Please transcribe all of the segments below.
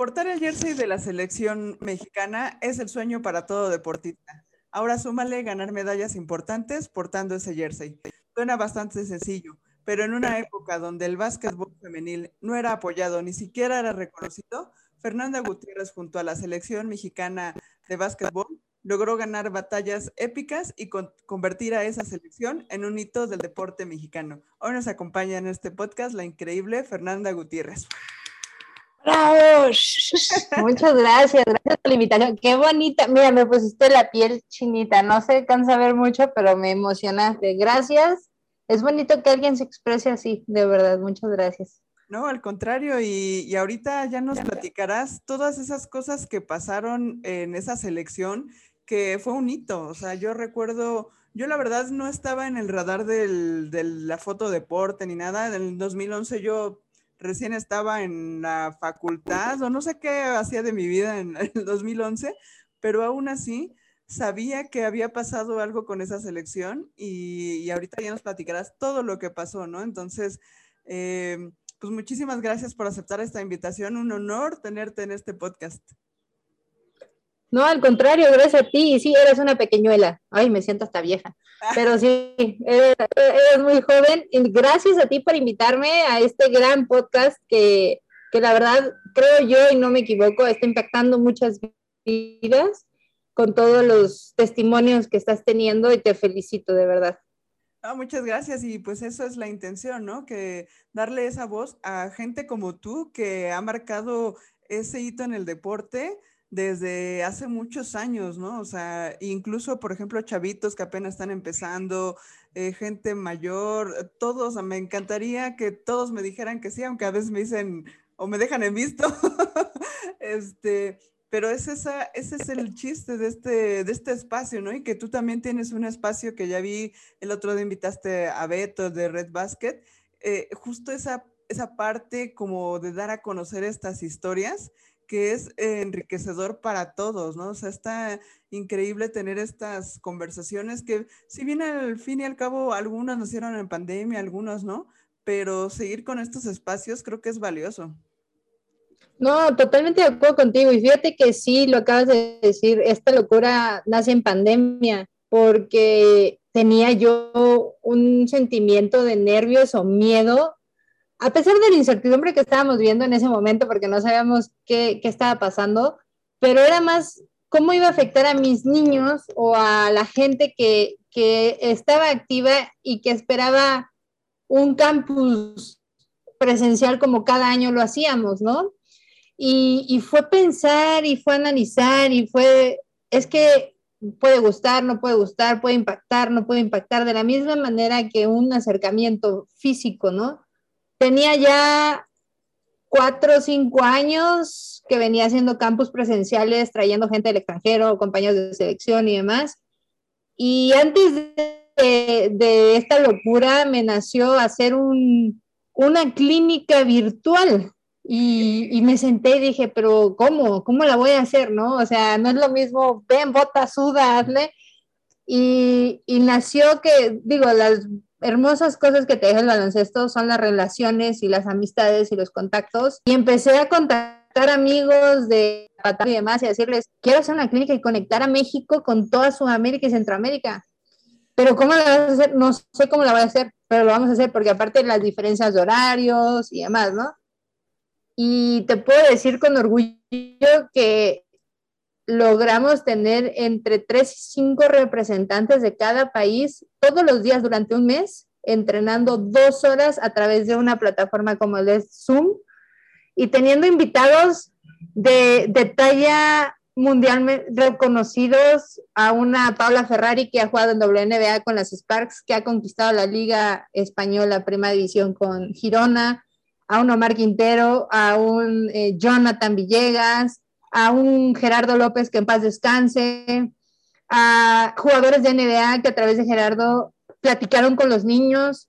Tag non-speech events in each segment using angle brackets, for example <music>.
Portar el jersey de la selección mexicana es el sueño para todo deportista. Ahora súmale ganar medallas importantes portando ese jersey. Suena bastante sencillo, pero en una época donde el básquetbol femenil no era apoyado, ni siquiera era reconocido, Fernanda Gutiérrez junto a la selección mexicana de básquetbol logró ganar batallas épicas y convertir a esa selección en un hito del deporte mexicano. Hoy nos acompaña en este podcast la increíble Fernanda Gutiérrez. ¡Bravo! Muchas gracias, gracias por la invitación. Qué bonita. Mira, me pusiste la piel chinita. No se cansa ver mucho, pero me emocionaste. Gracias. Es bonito que alguien se exprese así, de verdad. Muchas gracias. No, al contrario, y, y, ahorita ya nos platicarás todas esas cosas que pasaron en esa selección, que fue un hito. O sea, yo recuerdo, yo la verdad no estaba en el radar del, de la foto deporte ni nada. En el 2011 yo recién estaba en la facultad o no sé qué hacía de mi vida en <laughs> el 2011, pero aún así sabía que había pasado algo con esa selección y, ahorita ya nos platicarás todo lo que pasó, ¿no? Entonces, eh, pues muchísimas gracias por aceptar esta invitación. Un honor tenerte en este podcast. No, al contrario, gracias a ti. Sí, eres una pequeñuela. Ay, me siento hasta vieja. Pero sí, eres, muy joven. Y gracias a ti por invitarme a este gran podcast que, que la verdad creo yo, y no me equivoco, está impactando muchas vidas con todos los testimonios que estás teniendo y te felicito de verdad. muchas gracias y pues eso es la intención, ¿no? Que darle esa voz a gente como tú que ha marcado ese hito en el deporte desde hace muchos años, ¿no? O sea, incluso, por ejemplo, chavitos que apenas están empezando, eh, gente mayor, todos, me encantaría que todos me dijeran que sí, aunque a veces me dicen o me dejan en visto. <laughs> este, pero es esa, ese es el chiste de este, de este espacio, ¿no? Y que tú también tienes un espacio que ya vi, el otro día invitaste a Beto de Red Basket, eh, justo esa, esa parte como de dar a conocer estas historias que es enriquecedor para todos, ¿no? O sea, está increíble tener estas conversaciones que, si bien al fin y al cabo algunas nacieron en pandemia, algunos no, pero seguir con estos espacios creo que es valioso. No, totalmente de acuerdo contigo. Y fíjate que sí, lo acabas de decir, esta locura nace en pandemia, porque tenía yo un sentimiento de nervios o miedo a pesar de la incertidumbre que estábamos viendo en ese momento, porque no sabíamos qué, estaba pasando, pero era más cómo iba a afectar a mis niños o a la gente que, estaba activa y que esperaba un campus presencial como cada año lo hacíamos, ¿no? Y, y, fue pensar y fue analizar y fue, es que puede gustar, no puede gustar, puede impactar, no puede impactar, de la misma manera que un acercamiento físico, ¿no? Tenía ya cuatro o cinco años que venía haciendo campus presenciales, trayendo gente del extranjero, compañeros de selección y demás. Y antes de, esta locura me nació hacer una clínica virtual. Y, me senté y dije, pero ¿cómo? ¿Cómo la voy a hacer? ¿No? O sea, no es lo mismo, ven, bota, suda, hazle. Y, y nació que, digo, las hermosas cosas que te deja el baloncesto son las relaciones y las amistades y los contactos. Y empecé a contactar amigos de y demás y decirles, quiero hacer una clínica y conectar a México con toda Sudamérica y Centroamérica. Pero ¿cómo la vas a hacer? No sé cómo la voy a hacer, pero lo vamos a hacer porque aparte de las diferencias de horarios y demás, ¿no? Y te puedo decir con orgullo que logramos tener entre tres y cinco representantes de cada país todos los días durante un mes, entrenando dos horas a través de una plataforma como el de Zoom y teniendo invitados de, de talla mundialmente reconocidos a una Paula Ferrari que ha jugado en WNBA con las Sparks, que ha conquistado la Liga Española Primera División con Girona, a un Omar Quintero, a un eh, Jonathan Villegas, a un Gerardo López que en paz descanse, a jugadores de NBA que a través de Gerardo platicaron con los niños,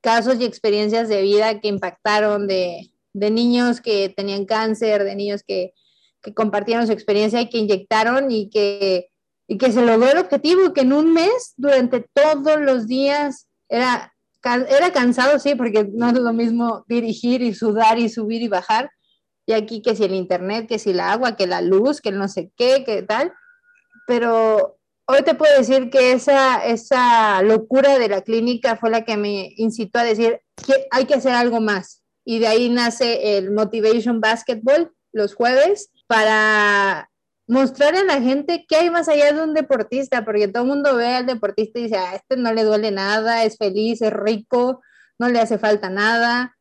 casos y experiencias de vida que impactaron de, niños que tenían cáncer, de niños que, compartieron su experiencia y que inyectaron y que, y que se logró el objetivo, que en un mes, durante todos los días, era, era cansado, sí, porque no es lo mismo dirigir y sudar y subir y bajar, y aquí que si el internet, que si el agua, que la luz, que no sé qué, que tal, pero hoy te puedo decir que esa, esa locura de la clínica fue la que me incitó a decir que hay que hacer algo más. Y de ahí nace el Motivation Basketball los jueves para mostrar a la gente que hay más allá de un deportista, porque todo el mundo ve al deportista y dice, a este no le duele nada, es feliz, es rico, no le hace falta nada,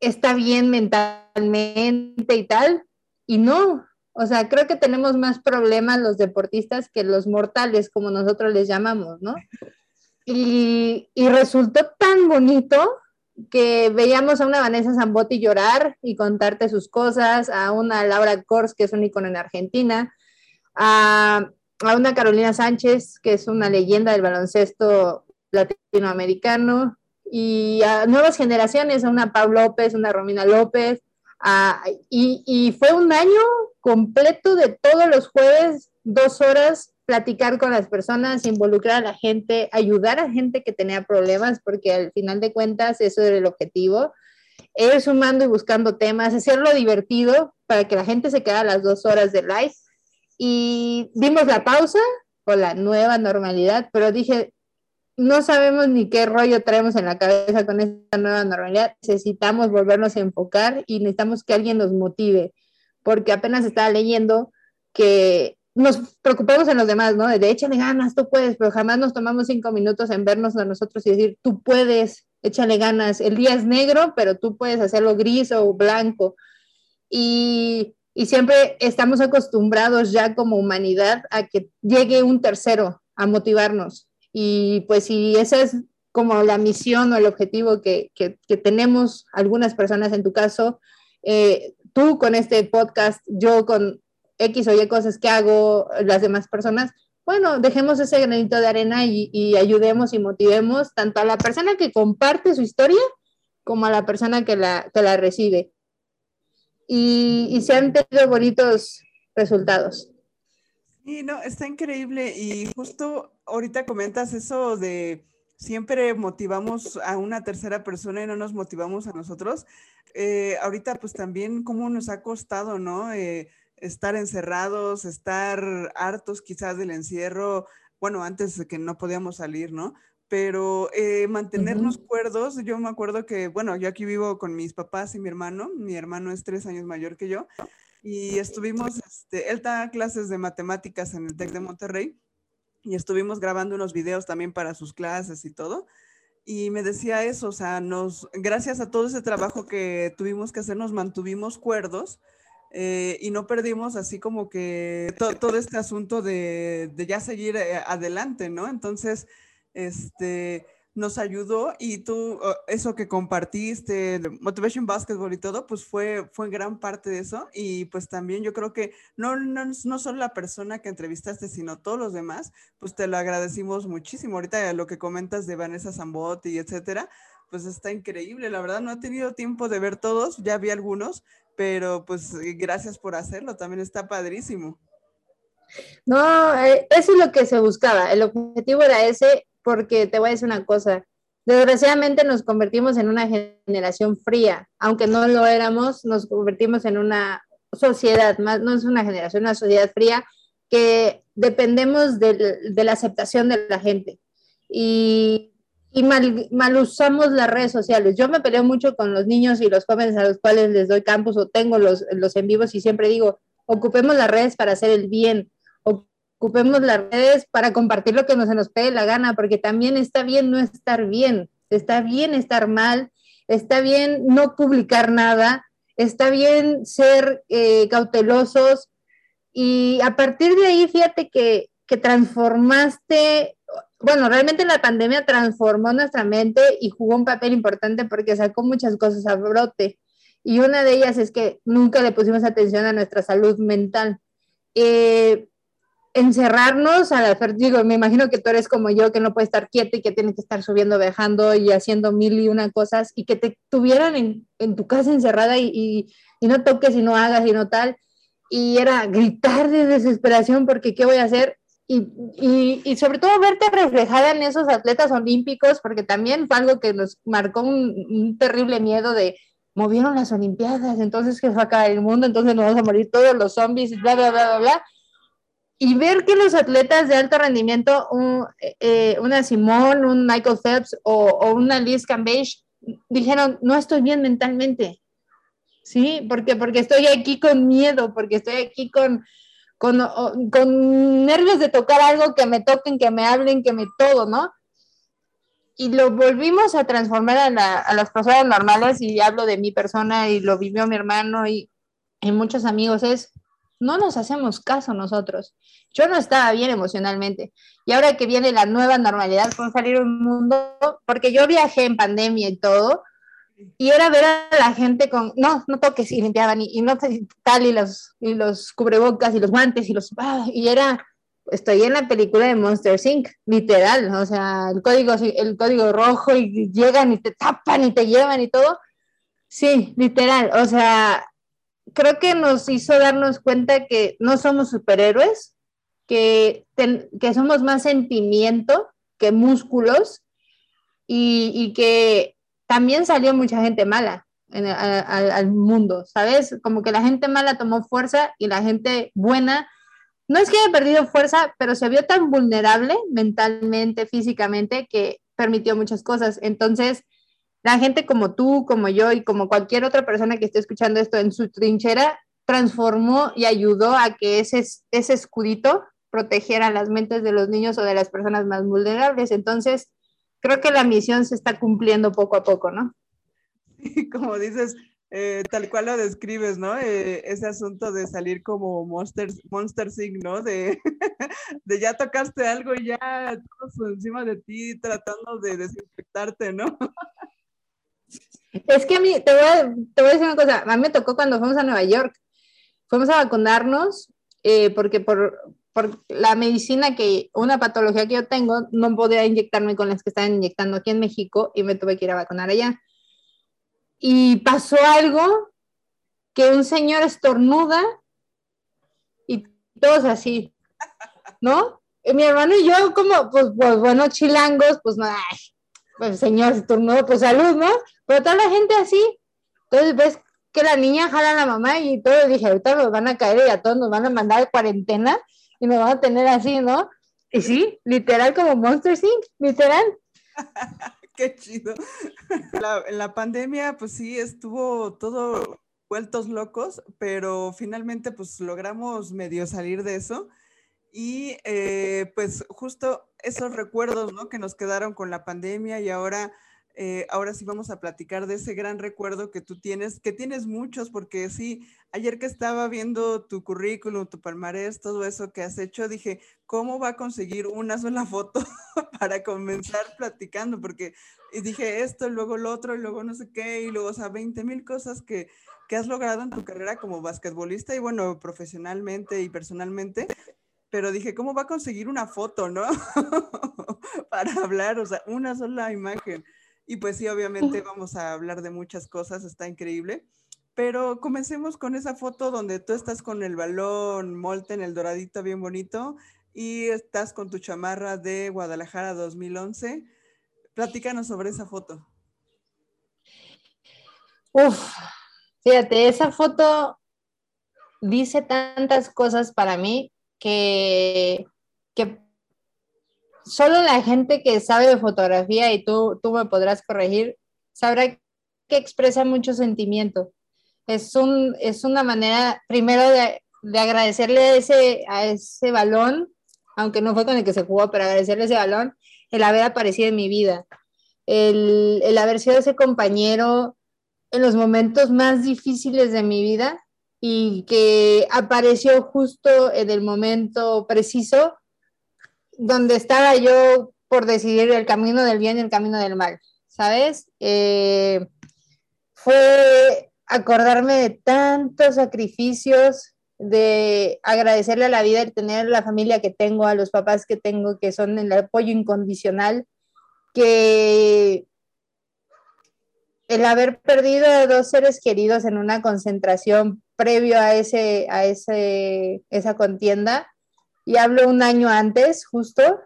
está bien mentalmente y tal. Y no, o sea, creo que tenemos más problemas los deportistas que los mortales, como nosotros les llamamos, ¿no? Y, resultó tan bonito que veíamos a una Vanessa Zambotti llorar y contarte sus cosas, a una Laura Kors, que es un icono en Argentina, a, a una Carolina Sánchez, que es una leyenda del baloncesto latinoamericano, y a nuevas generaciones, a una Pau López, una Romina López, y, y, fue un año completo de todos los jueves, dos horas, platicar con las personas, involucrar a la gente, ayudar a gente que tenía problemas, porque al final de cuentas eso era el objetivo. Ir sumando y buscando temas, hacerlo divertido para que la gente se quedara las dos horas de live. Y dimos la pausa con la nueva normalidad, pero dije, no sabemos ni qué rollo traemos en la cabeza con esta nueva normalidad. Necesitamos volvernos a enfocar y necesitamos que alguien nos motive, porque apenas estaba leyendo que nos preocupamos en los demás, ¿no? De échale ganas, tú puedes, pero jamás nos tomamos cinco minutos en vernos a nosotros y decir, tú puedes, échale ganas. El día es negro, pero tú puedes hacerlo gris o blanco. Y, y siempre estamos acostumbrados ya como humanidad a que llegue un tercero a motivarnos y pues si esa es como la misión o el objetivo que, que, tenemos algunas personas en tu caso, eh, tú con este podcast, yo con X o Y cosas que hago, las demás personas, bueno, dejemos ese granito de arena y, y, ayudemos y motivemos tanto a la persona que comparte su historia como a la persona que la, que la recibe. Y, y se han tenido bonitos resultados. Sí, no, está increíble y justo ahorita comentas eso de siempre motivamos a una tercera persona y no nos motivamos a nosotros. Eh, ahorita pues también cómo nos ha costado, ¿no? Eh, estar encerrados, estar hartos quizás del encierro, bueno, antes de que no podíamos salir, ¿no? Pero eh, mantenernos cuerdos, yo me acuerdo que, bueno, yo aquí vivo con mis papás y mi hermano, mi hermano es tres años mayor que yo, y estuvimos, este, él da clases de matemáticas en el TEC de Monterrey y estuvimos grabando unos videos también para sus clases y todo. Y me decía eso, o sea, nos, gracias a todo ese trabajo que tuvimos que hacer, nos mantuvimos cuerdos eh, y no perdimos así como que todo este asunto de, de ya seguir eh, adelante, ¿no? Entonces, este, nos ayudó y tú, eso que compartiste, Motivation Basketball y todo, pues fue, fue gran parte de eso. Y pues también yo creo que no, no, no solo la persona que entrevistaste, sino todos los demás, pues te lo agradecimos muchísimo. Ahorita lo que comentas de Vanessa Zambot y etcétera, pues está increíble. La verdad no he tenido tiempo de ver todos, ya vi algunos, pero pues gracias por hacerlo, también está padrísimo. No, eh, eso es lo que se buscaba. El objetivo era ese porque te voy a decir una cosa, desgraciadamente nos convertimos en una generación fría, aunque no lo éramos, nos convertimos en una sociedad, más no es una generación, una sociedad fría que dependemos de, la aceptación de la gente y, y mal, mal, usamos las redes sociales. Yo me peleo mucho con los niños y los jóvenes a los cuales les doy campus o tengo los, los en vivos y siempre digo, ocupemos las redes para hacer el bien, ocupemos las redes para compartir lo que nos, se nos pegue la gana, porque también está bien no estar bien, está bien estar mal, está bien no publicar nada, está bien ser eh, cautelosos y a partir de ahí, fíjate que, que transformaste, bueno, realmente la pandemia transformó nuestra mente y jugó un papel importante porque sacó muchas cosas a brote. Y una de ellas es que nunca le pusimos atención a nuestra salud mental. Eh, encerrarnos a la digo, me imagino que tú eres como yo, que no puede estar quieto y que tiene que estar subiendo, bajando y haciendo mil y una cosas, y que te tuvieran en, en tu casa encerrada y, y, y, no toques y no hagas y no tal, y era gritar de desesperación porque qué voy a hacer, y, y, sobre todo verte reflejada en esos atletas olímpicos, porque también fue algo que nos marcó un, un terrible miedo de movieron las Olimpiadas, entonces que va a acabar el mundo, entonces nos vamos a morir todos los zombies, bla, bla, bla, bla, bla. Y ver que los atletas de alto rendimiento, eh, una Simón, un Michael Phelps o, o una Liz Cambage, dijeron, no estoy bien mentalmente. ¿Sí? Porque, porque estoy aquí con miedo, porque estoy aquí con, con, con nervios de tocar algo, que me toquen, que me hablen, que me todo, ¿no? y lo volvimos a transformar a, a, las personas normales y hablo de mi persona y lo vivió mi hermano y, y, muchos amigos es no nos hacemos caso nosotros yo no estaba bien emocionalmente y ahora que viene la nueva normalidad con salir un mundo porque yo viajé en pandemia y todo y era ver a la gente con no no toques y limpiaban y, y no tal y los y los cubrebocas y los guantes y los ah, y era estoy en la película de Monster Inc., literal, o sea, el código, el código rojo y llegan y te tapan y te llevan y todo. Sí, literal, o sea, creo que nos hizo darnos cuenta que no somos superhéroes, que, que somos más sentimiento que músculos y, y que también salió mucha gente mala en al mundo, ¿sabes? Como que la gente mala tomó fuerza y la gente buena no es que haya perdido fuerza, pero se vio tan vulnerable mentalmente, físicamente, que permitió muchas cosas. Entonces, la gente como tú, como yo y como cualquier otra persona que esté escuchando esto en su trinchera, transformó y ayudó a que ese, ese escudito protegiera las mentes de los niños o de las personas más vulnerables. Entonces, creo que la misión se está cumpliendo poco a poco, ¿no? <laughs> como dices, eh, tal cual lo describes, ¿no? Eh, ese asunto de salir como Monster, Monster ¿no? De, <laughs> de ya tocaste algo y ya todos encima de ti tratando de desinfectarte, ¿no? <laughs> Es que a mí, te voy, a, te voy a decir una cosa, a mí me tocó cuando fuimos a Nueva York, fuimos a vacunarnos eh, porque por, por la medicina que, una patología que yo tengo, no podía inyectarme con las que estaban inyectando aquí en México y me tuve que ir a vacunar allá y pasó algo que un señor estornuda y todos así, ¿no? Y mi hermano y yo como, pues, pues bueno, chilangos, pues ay, pues señor estornuda, pues salud, ¿no? Pero toda la gente así. Entonces ves que la niña jala a la mamá y todo, dije, ahorita nos van a caer y a todos nos van a mandar cuarentena y nos van a tener así, ¿no? Y sí, literal como Monster Inc., literal. <laughs> Qué chido. <laughs> en la pandemia, pues sí, estuvo todo vueltos locos, pero finalmente pues logramos medio salir de eso. Y eh, pues justo esos recuerdos, ¿no? Que nos quedaron con la pandemia y ahora eh, ahora sí vamos a platicar de ese gran recuerdo que tú tienes, que tienes muchos, porque sí, ayer que estaba viendo tu currículum, tu palmarés, todo eso que has hecho, dije, ¿cómo va a conseguir una sola foto <laughs> para comenzar platicando? Porque dije esto, luego lo otro, y luego no sé qué, y luego, o sea, 20 mil cosas que, que has logrado en tu carrera como basquetbolista y bueno, profesionalmente y personalmente, pero dije, ¿cómo va a conseguir una foto, no? <laughs> Para hablar, o sea, una sola imagen. Y pues sí, obviamente vamos a hablar de muchas cosas, está increíble. Pero comencemos con esa foto donde tú estás con el balón Molten, el doradito bien bonito, y estás con tu chamarra de Guadalajara 2011. Platícanos sobre esa foto. Uf, fíjate, esa foto dice tantas cosas para mí que, que solo la gente que sabe de fotografía, y tú, tú me podrás corregir, sabrá que expresa mucho sentimiento. Es, un, es una manera, primero, de, de agradecerle a ese, a ese balón, aunque no fue con el que se jugó, pero agradecerle ese balón, el haber aparecido en mi vida, el, el haber sido ese compañero en los momentos más difíciles de mi vida y que apareció justo en el momento preciso donde estaba yo por decidir el camino del bien y el camino del mal, ¿sabes? Eh, fue acordarme de tantos sacrificios, de agradecerle a la vida el tener la familia que tengo, a los papás que tengo, que son el apoyo incondicional, que el haber perdido a dos seres queridos en una concentración previo a, ese, a ese, esa contienda, y hablo un año antes, justo,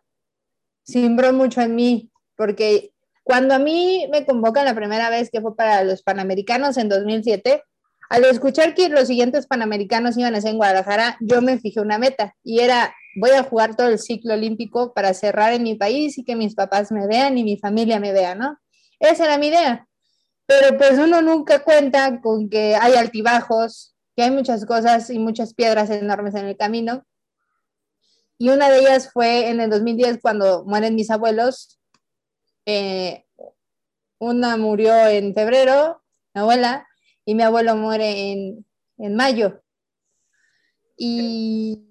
simbró mucho en mí, porque Cuando a mí me convocan la primera vez que fue para los Panamericanos en 2007, al escuchar que los siguientes Panamericanos iban a ser en Guadalajara, yo me fijé una meta y era, voy a jugar todo el ciclo olímpico para cerrar en mi país y que mis papás me vean y mi familia me vea, ¿no? Esa era mi idea. Pero pues uno nunca cuenta con que hay altibajos, que hay muchas cosas y muchas piedras enormes en el camino. Y una de ellas fue en el 2010 cuando mueren mis abuelos. Eh, una murió en febrero, mi abuela, y mi abuelo muere en, en mayo. Y,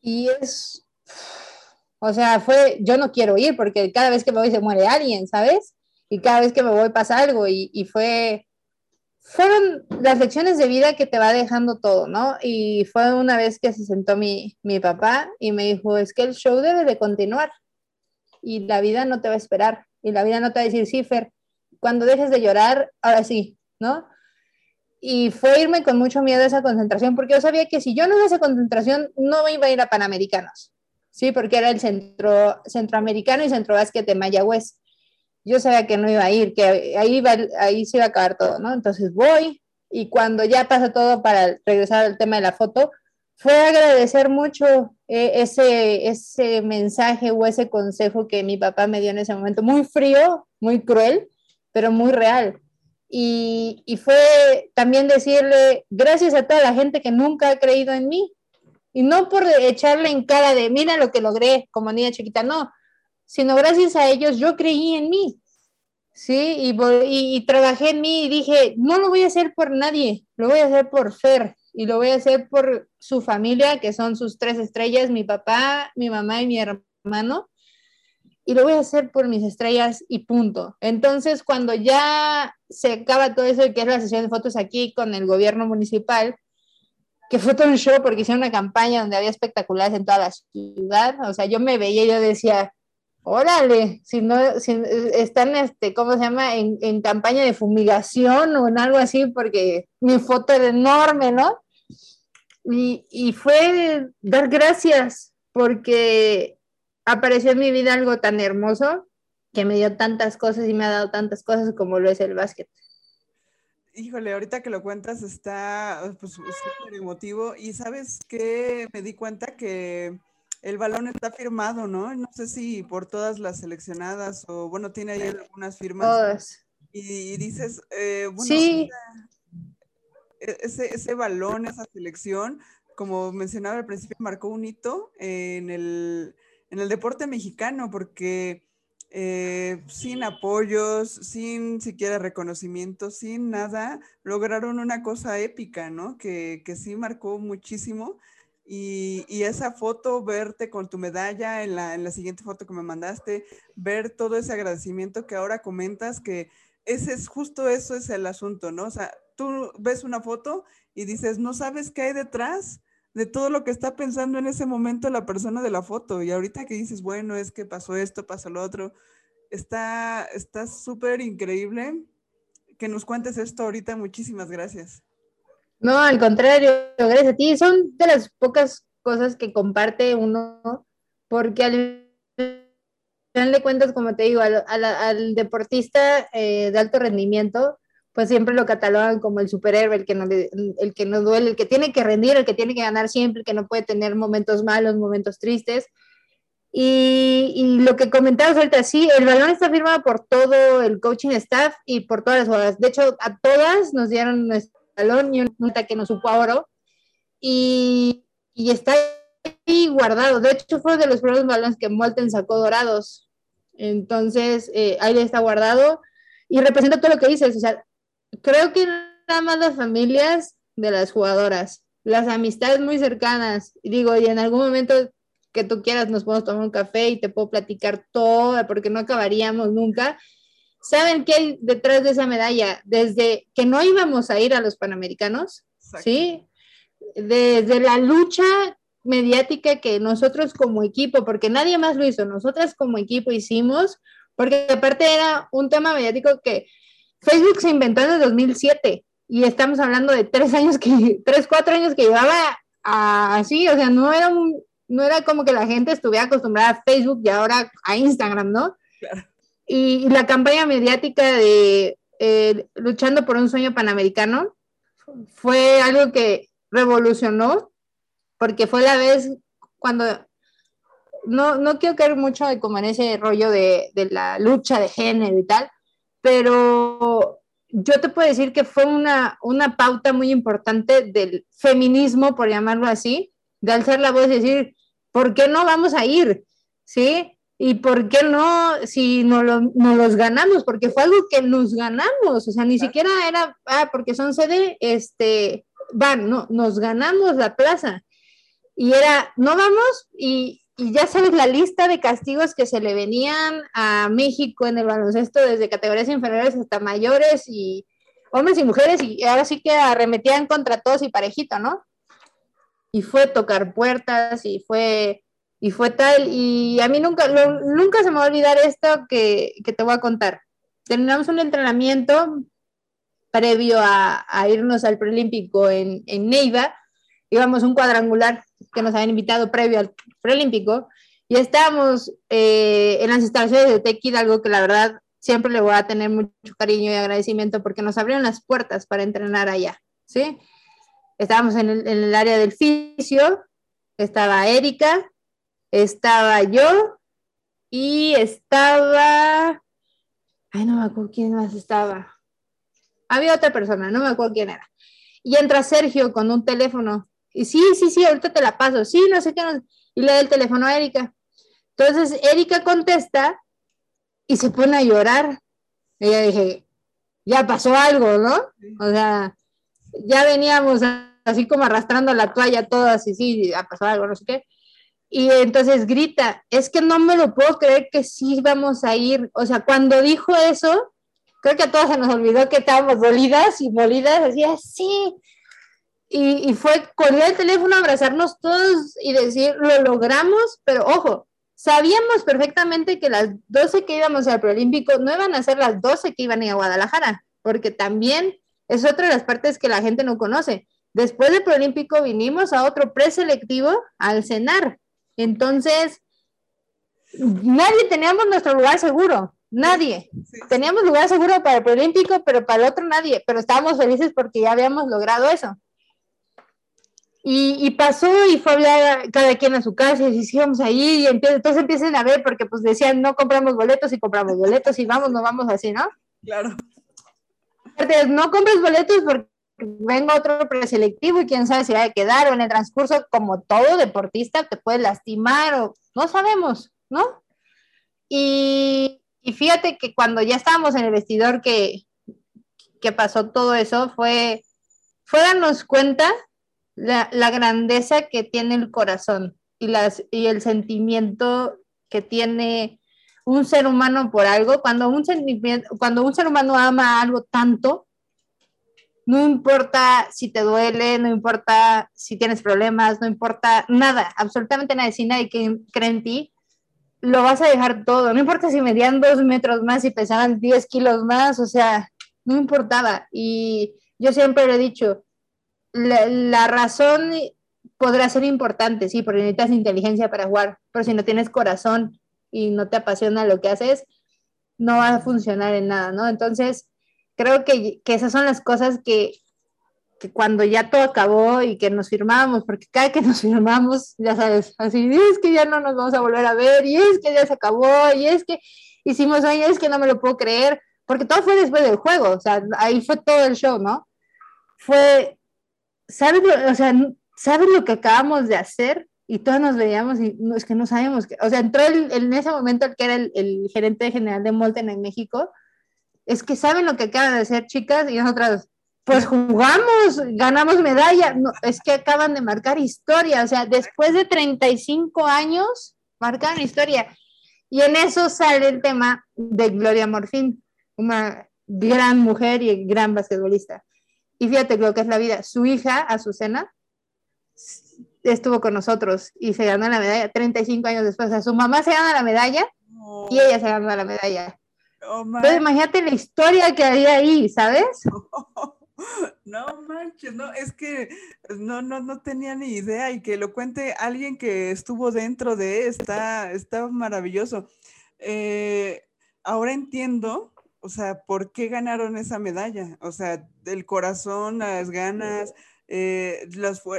y es, o sea, fue, yo no quiero ir porque cada vez que me voy se muere alguien, ¿sabes? Y cada vez que me voy pasa algo y, y fue, fueron las lecciones de vida que te va dejando todo, ¿no? Y fue una vez que se sentó mi, mi papá y me dijo, es que el show debe de continuar y la vida no te va a esperar y la vida no te va a decir, sí, Fer, cuando dejes de llorar, ahora sí, ¿no? Y fue irme con mucho miedo a esa concentración porque yo sabía que si yo no iba a esa concentración, no me iba a ir a Panamericanos, ¿sí? Porque era el centro, centroamericano y centro básquet de Mayagüez yo sabía que no iba a ir, que ahí, iba, ahí se iba a acabar todo, ¿no? Entonces voy y cuando ya pasa todo para regresar al tema de la foto, fue agradecer mucho eh, ese, ese mensaje o ese consejo que mi papá me dio en ese momento, muy frío, muy cruel, pero muy real. Y, y fue también decirle gracias a toda la gente que nunca ha creído en mí. Y no por echarle en cara de, mira lo que logré como niña chiquita, no, sino gracias a ellos yo creí en mí, ¿sí? Y, y, trabajé en mí y dije, no lo voy a hacer por nadie, lo voy a hacer por Fer y lo voy a hacer por su familia, que son sus tres estrellas, mi papá, mi mamá y mi hermano, y lo voy a hacer por mis estrellas y punto. Entonces, cuando ya se acaba todo eso, que es la sesión de fotos aquí con el gobierno municipal, que fue todo un show porque hicieron una campaña donde había espectaculares en toda la ciudad, o sea, yo me veía y yo decía, órale, si no, si están, este, ¿cómo se llama? En, en, campaña de fumigación o en algo así, porque mi foto era enorme, ¿no? Y, y fue dar gracias, porque apareció en mi vida algo tan hermoso que me dio tantas cosas y me ha dado tantas cosas como lo es el básquet. Híjole, ahorita que lo cuentas está pues súper emotivo y sabes que me di cuenta que el balón está firmado, ¿no? No sé si por todas las seleccionadas o, bueno, tiene ahí algunas firmas. Todas. Y, dices, eh, bueno, sí. E, ese, ese balón, esa selección, como mencionaba al principio, marcó un hito en el, en el deporte mexicano, porque eh, sin apoyos, sin siquiera reconocimiento, sin nada, lograron una cosa épica, ¿no? Que, que sí marcó muchísimo y, esa foto, verte con tu medalla en la, en la siguiente foto que me mandaste, ver todo ese agradecimiento que ahora comentas, que ese es justo eso es el asunto, ¿no? O sea, tú ves una foto y dices, no sabes qué hay detrás de todo lo que está pensando en ese momento la persona de la foto. Y ahorita que dices, bueno, es que pasó esto, pasó lo otro, está súper increíble que nos cuentes esto ahorita. Muchísimas gracias. No, al contrario, gracias a ti. Son de las pocas cosas que comparte uno, porque al final de cuentas, como te digo, al, deportista eh, de alto rendimiento, pues siempre lo catalogan como el superhéroe, el que, no el que no duele, el que tiene que rendir, el que tiene que ganar siempre, el que no puede tener momentos malos, momentos tristes. Y, lo que comentabas ahorita, sí, el balón está firmado por todo el coaching staff y por todas las jugadoras. De hecho, a todas nos dieron balón y un que no supo a oro. Y, y, está ahí guardado. De hecho, fue de los primeros balones que Molten sacó dorados. Entonces, eh, ahí está guardado y representa todo lo que dices. O sea, creo que nada más las familias de las jugadoras, las amistades muy cercanas. Y digo, y en algún momento que tú quieras nos podemos tomar un café y te puedo platicar todo, porque no acabaríamos nunca. ¿Saben qué hay detrás de esa medalla? Desde que no íbamos a ir a los Panamericanos, ¿sí? Desde la lucha mediática que nosotros como equipo, porque nadie más lo hizo, nosotras como equipo hicimos, porque aparte era un tema mediático que Facebook se inventó en el 2007 y estamos hablando de tres años que, tres, cuatro años que llevaba así, o sea, no era, no era como que la gente estuviera acostumbrada a Facebook y ahora a Instagram, ¿no? Y, la campaña mediática de eh, luchando por un sueño panamericano fue algo que revolucionó, porque fue la vez cuando, no, no quiero caer mucho como en ese rollo de, de la lucha de género y tal, pero yo te puedo decir que fue una, una pauta muy importante del feminismo, por llamarlo así, de alzar la voz y decir, ¿por qué no vamos a ir? ¿Sí? ¿Y por qué no si no, lo, no los ganamos? Porque fue algo que nos ganamos, o sea, ni siquiera era, ah, porque son sede, este, van, no, nos ganamos la plaza. Y era, no vamos y, y ya sabes la lista de castigos que se le venían a México en el baloncesto desde categorías inferiores hasta mayores y hombres y mujeres y ahora sí que arremetían contra todos y parejito, ¿no? Y fue tocar puertas y fue y fue tal, y a mí nunca, nunca se me va a olvidar esto que, que, te voy a contar. Terminamos un entrenamiento previo a, a irnos al preolímpico en, en, Neiva, íbamos un cuadrangular que nos habían invitado previo al preolímpico, y estábamos eh, en las instalaciones de Tequila, algo que la verdad siempre le voy a tener mucho cariño y agradecimiento porque nos abrieron las puertas para entrenar allá, ¿sí? Estábamos en el, en el área del fisio, estaba Erika, estaba yo y estaba, ay, no me acuerdo quién más estaba. Había otra persona, no me acuerdo quién era. Y entra Sergio con un teléfono. Y sí, sí, sí, ahorita te la paso. Sí, no sé qué. Y le da el teléfono a Erika. Entonces Erika contesta y se pone a llorar. Y ella dije, ya pasó algo, ¿no? O sea, ya veníamos así como arrastrando la toalla todas y sí, ha pasado algo, no sé qué. Y entonces grita, es que no me lo puedo creer que sí vamos a ir. O sea, cuando dijo eso, creo que a todos se nos olvidó que estábamos dolidas y molidas, decía, sí. Y, fue colgar el teléfono, abrazarnos todos y decir, lo logramos, pero ojo, sabíamos perfectamente que las 12 que íbamos al preolímpico no iban a ser las 12 que iban a ir a Guadalajara, porque también es otra de las partes que la gente no conoce. Después del preolímpico vinimos a otro preselectivo al cenar entonces, nadie teníamos nuestro lugar seguro, nadie. Teníamos lugar seguro para el preolímpico, pero para el otro nadie, pero estábamos felices porque ya habíamos logrado eso. Y, pasó y fue a hablar cada quien a su casa y decíamos ahí, y entonces empiecen a ver porque pues decían no compramos boletos y compramos boletos y vamos, no vamos así, ¿no? Claro. No compres boletos porque venga otro preselectivo y quién sabe si va a quedar o en el transcurso, como todo deportista, te puede lastimar o no sabemos, ¿no? Y, fíjate que cuando ya estábamos en el vestidor que, que pasó todo eso, fue, fue darnos cuenta la, la, grandeza que tiene el corazón y, las, y el sentimiento que tiene un ser humano por algo. Cuando un, cuando un ser humano ama algo tanto, no importa si te duele, no importa si tienes problemas, no importa nada, absolutamente nada, si nadie que cree en ti, lo vas a dejar todo. No importa si medían dos metros más y pesaban 10 kilos más, o sea, no importaba. Y yo siempre lo he dicho, la, la razón podrá ser importante, sí, porque necesitas inteligencia para jugar, pero si no tienes corazón y no te apasiona lo que haces, no va a funcionar en nada, ¿no? Entonces, creo que, que esas son las cosas que, que, cuando ya todo acabó y que nos firmamos, porque cada que nos <laughs> firmamos, ya sabes, así, es que ya no nos vamos a volver a ver, y es que ya se acabó, y es que hicimos ahí, es que no me lo puedo creer, porque todo fue después del juego, o sea, ahí fue todo el show, ¿no? Fue, ¿sabes lo, o sea, ¿sabes lo que acabamos de hacer? Y todos nos veíamos y no, es que no sabemos, que, o sea, entró el, en ese momento el que era el, el gerente general de Molten en México, es que saben lo que acaban de hacer, chicas, y nosotras, pues jugamos, ganamos medalla. No, es que acaban de marcar historia, o sea, después de 35 años, marcaron historia. Y en eso sale el tema de Gloria Morfín, una gran mujer y gran basquetbolista. Y fíjate lo que es la vida. Su hija, Azucena, estuvo con nosotros y se ganó la medalla 35 años después. O sea, su mamá se gana la medalla y ella se ganó la medalla. Oh, imagínate la historia que había ahí, ¿sabes? <laughs> No manches, no, es que no, no, no tenía ni idea y que lo cuente alguien que estuvo dentro de, está, está maravilloso. Eh, ahora entiendo, o sea, por qué ganaron esa medalla. O sea, el corazón, las ganas, eh,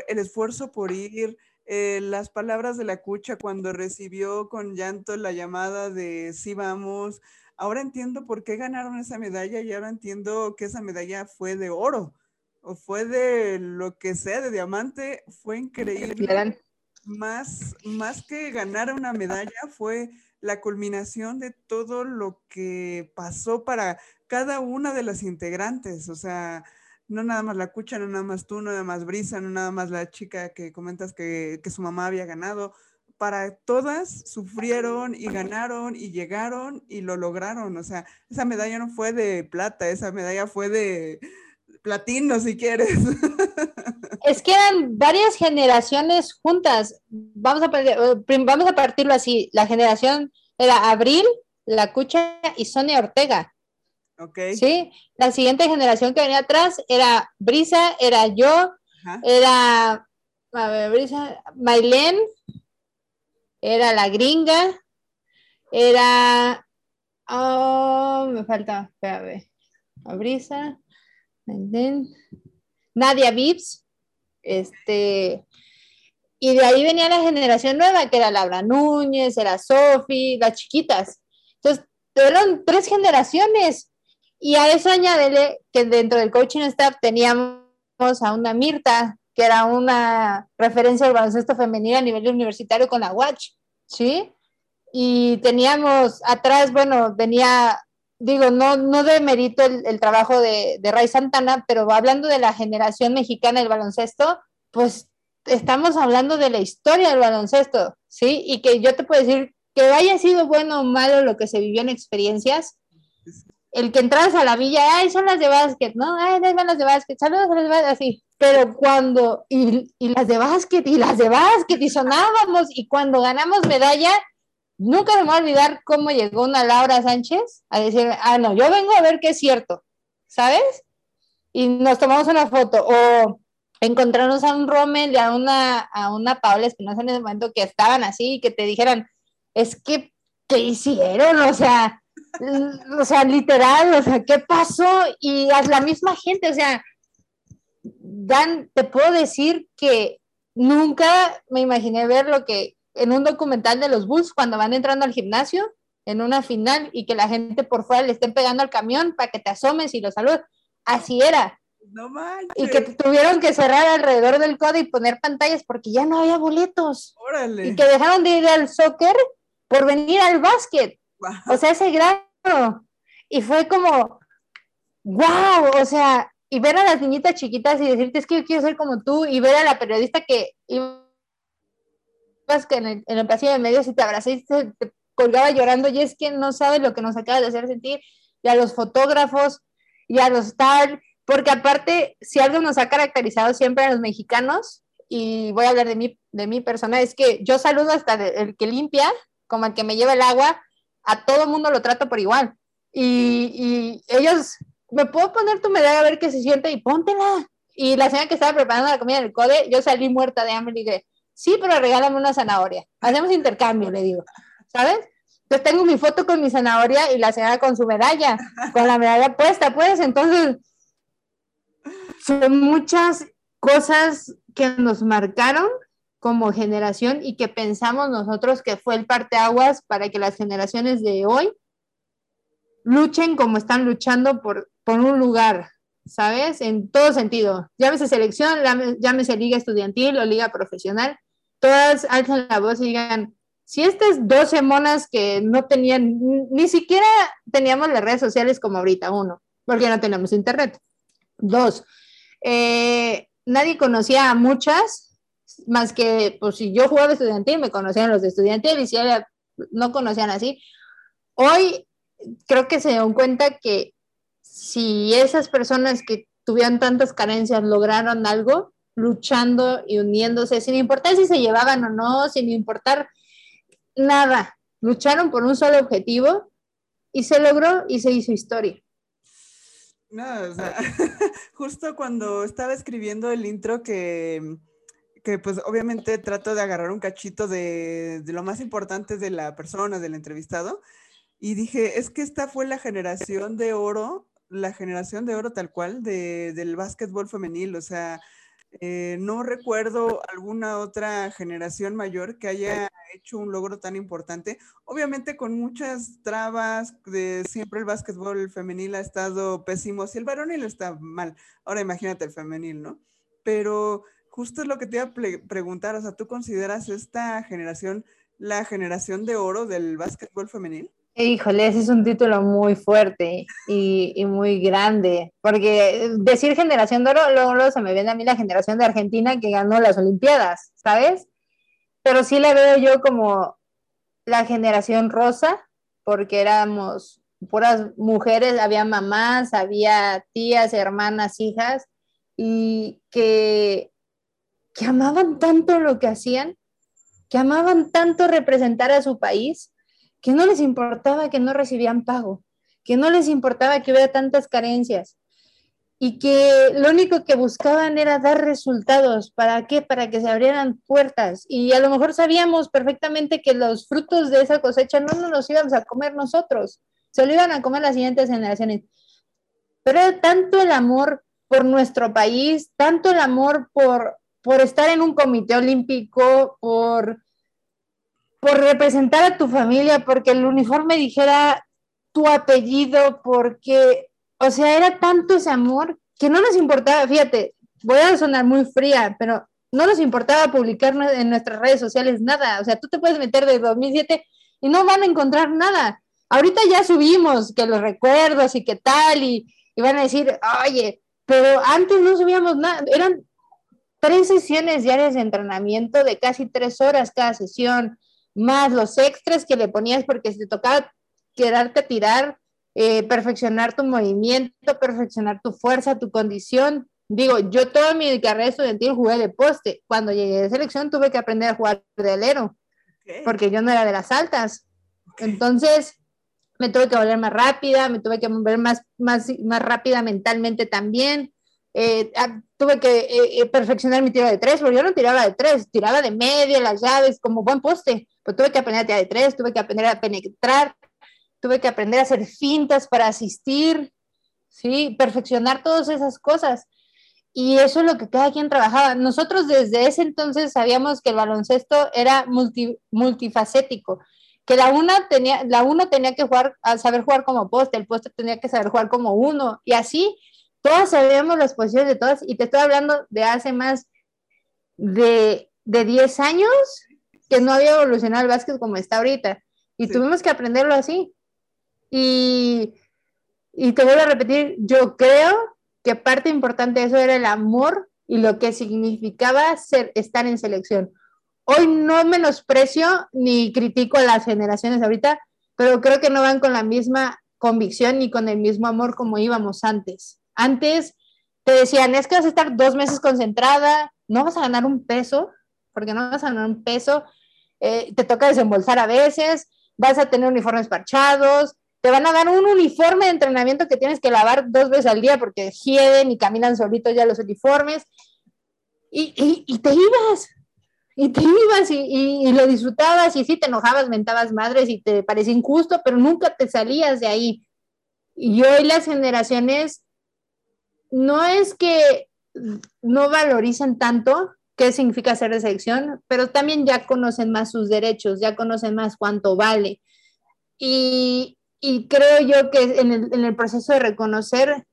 el esfuerzo por ir, eh, las palabras de la cucha cuando recibió con llanto la llamada de sí vamos. Ahora entiendo por qué ganaron esa medalla y ahora entiendo que esa medalla fue de oro o fue de lo que sea, de diamante, fue increíble. Más, más que ganar una medalla fue la culminación de todo lo que pasó para cada una de las integrantes. O sea, no nada más la cucha, no nada más tú, no nada más Brisa, no nada más la chica que comentas que, su mamá había ganado. Para todas sufrieron y ganaron y llegaron y lo lograron. O sea, esa medalla no fue de plata, esa medalla fue de platino, si quieres. <laughs> Es que eran varias generaciones juntas. Vamos a, eh, vamos a partirlo así. La generación era Abril, La Cucha y Sonia Ortega. Ok. Sí, la siguiente generación que venía atrás era Brisa, era yo, era, a ver, Brisa, Mailén, era la gringa, era, oh, me falta, espérame, Brisa, Mailén, Nadia Vips, este, y de ahí venía la generación nueva, que era Laura Núñez, era Sofi, las chiquitas. Entonces, eran tres generaciones y a eso añádele que dentro del coaching staff teníamos a una Mirta, que era una referencia al baloncesto femenino a nivel universitario con la Watch, ¿sí? Y teníamos atrás, bueno, venía, digo, no, no de mérito el, trabajo de, de Ray Santana, pero hablando de la generación mexicana del baloncesto, pues estamos hablando de la historia del baloncesto, ¿sí? Y que yo te puedo decir que haya sido bueno o malo lo que se vivió en experiencias, el que entras a la villa, ay, son las de básquet, ¿no? Ay, ahí van las de básquet, saludos a las de básquet, así. Pero cuando, y, las de básquet, y las de básquet, y sonábamos, y cuando ganamos medalla, nunca me voy a olvidar cómo llegó una Laura Sánchez a decir, ah, no, yo vengo a ver qué es cierto, ¿sabes? Y nos tomamos una foto, o encontrarnos a un Rommel y a una, a una Paula Espinosa en ese momento que estaban así, y que te dijeran, es que, ¿qué hicieron? O sea, o sea, literal, o sea, ¿qué pasó? Y a la misma gente, o sea, Dan, te puedo decir que nunca me imaginé ver lo que en un documental de los Bulls cuando van entrando al gimnasio en una final y que la gente por fuera le estén pegando al camión para que te asomes y lo saludes. Así era. No. Y que tuvieron que cerrar alrededor del codo y poner pantallas porque ya no había boletos. Órale. Y que dejaron de ir al soccer por venir al básquet. O sea, ese grado. Y fue como, wow, o sea, y ver a las niñitas chiquitas y decirte, es que yo quiero ser como tú, y ver a la periodista que ibas en el, en de medios y te abrazé y te, colgaba llorando, y es que no sabes lo que nos acaba de hacer sentir, y a los fotógrafos, y a los tal, porque aparte, si algo nos ha caracterizado siempre a los mexicanos, y voy a hablar de mi, de mi persona, es que yo saludo hasta el que limpia, como el que me lleva el agua, a todo mundo lo trato por igual. Y, ellos, ¿me puedo poner tu medalla a ver qué se siente? Y póntela. Y la señora que estaba preparando la comida en el code, yo salí muerta de hambre y dije, sí, pero regálame una zanahoria. Hacemos intercambio, le digo, ¿sabes? Entonces tengo mi foto con mi zanahoria y la señora con su medalla, con la medalla puesta, pues. Entonces, son muchas cosas que nos marcaron como generación y que pensamos nosotros que fue el parteaguas para que las generaciones de hoy luchen como están luchando por, por un lugar, ¿sabes? En todo sentido. Llámese selección, llámese liga estudiantil o liga profesional, todas alzan la voz y digan, si estas 12 monas que no tenían, ni siquiera teníamos las redes sociales como ahorita, uno, porque no tenemos internet. Dos, eh, nadie conocía a muchas más que, pues si yo jugaba estudiantil, me conocían los de estudiantil y si no conocían así. Hoy creo que se dieron cuenta que si esas personas que tuvieron tantas carencias lograron algo, luchando y uniéndose, sin importar si se llevaban o no, sin importar nada, lucharon por un solo objetivo y se logró y se hizo historia. No, o sea, <laughs> justo cuando estaba escribiendo el intro que que pues obviamente trato de agarrar un cachito de, lo más importante de la persona, del entrevistado. Y dije, es que esta fue la generación de oro, la generación de oro tal cual de, del básquetbol femenil, o sea, eh, no recuerdo alguna otra generación mayor que haya hecho un logro tan importante. Obviamente con muchas trabas, de siempre el básquetbol femenil ha estado pésimo, si el varonil está mal, ahora imagínate el femenil, ¿no? Pero justo es lo que te iba a preguntar, o sea, ¿tú consideras esta generación la generación de oro del básquetbol femenil? Híjole, ese es un título muy fuerte y, muy grande, porque decir generación de oro, luego, se me viene a mí la generación de Argentina que ganó las Olimpiadas, ¿sabes? Pero sí la veo yo como la generación rosa, porque éramos puras mujeres, había mamás, había tías, hermanas, hijas, y que, que amaban tanto lo que hacían, que amaban tanto representar a su país que no les importaba que no recibían pago, que no les importaba que hubiera tantas carencias y que lo único que buscaban era dar resultados. ¿Para qué? Para que se abrieran puertas. Y a lo mejor sabíamos perfectamente que los frutos de esa cosecha no nos los íbamos a comer nosotros, se lo iban a comer las siguientes generaciones. Pero era tanto el amor por nuestro país, tanto el amor por, por estar en un comité olímpico, por por representar a tu familia, porque el uniforme dijera tu apellido, porque, o sea, era tanto ese amor que no nos importaba, fíjate, voy a sonar muy fría, pero no nos importaba publicar en nuestras redes sociales nada, o sea, tú te puedes meter de 2007 y no van a encontrar nada. Ahorita ya subimos que los recuerdos y qué tal, y, y van a decir, oye, pero antes no subíamos nada, eran tres sesiones diarias de entrenamiento de casi tres horas cada sesión, más los extras que le ponías porque si te tocaba quedarte a tirar, eh, perfeccionar tu movimiento, perfeccionar tu fuerza, tu condición. Digo, yo toda mi carrera estudiantil jugué de poste. Cuando llegué de selección tuve que aprender a jugar de alero, porque yo no era de las altas. Entonces, me tuve que volver más rápida, me tuve que mover más, más, más rápida mentalmente también. Eh, tuve que eh, eh, perfeccionar mi tiro de tres, porque yo no tiraba de tres, tiraba de media, las llaves, como buen poste. Pues tuve que aprender a tirar de tres, tuve que aprender a penetrar, tuve que aprender a hacer fintas para asistir, ¿sí? Perfeccionar todas esas cosas. Y eso es lo que cada quien trabajaba. Nosotros desde ese entonces sabíamos que el baloncesto era multifacético, que la una tenía, la uno tenía que jugar, saber jugar como poste, el poste tenía que saber jugar como uno, y así todas sabíamos las posiciones de todas, y te estoy hablando de hace más de, de 10 años que no había evolucionado el básquet como está ahorita, y tuvimos que aprenderlo así. Y, y te vuelvo a repetir, yo creo que parte importante de eso era el amor y lo que significaba ser, estar en selección. Hoy no menosprecio ni critico a las generaciones ahorita, pero creo que no van con la misma convicción ni con el mismo amor como íbamos antes. Antes te decían, es que vas a estar dos meses concentrada, no vas a ganar un peso, porque no vas a ganar un peso, eh, te toca desembolsar a veces, vas a tener uniformes parchados, te van a dar un uniforme de entrenamiento que tienes que lavar dos veces al día porque hieden y caminan solitos ya los uniformes, y, y, te ibas, y te ibas y, y, lo disfrutabas y sí te enojabas, mentabas madres y te parecía injusto, pero nunca te salías de ahí. Y hoy las generaciones no es que no valorizan tanto qué significa ser de selección, pero también ya conocen más sus derechos, ya conocen más cuánto vale. Y, creo yo que en el, proceso de reconocer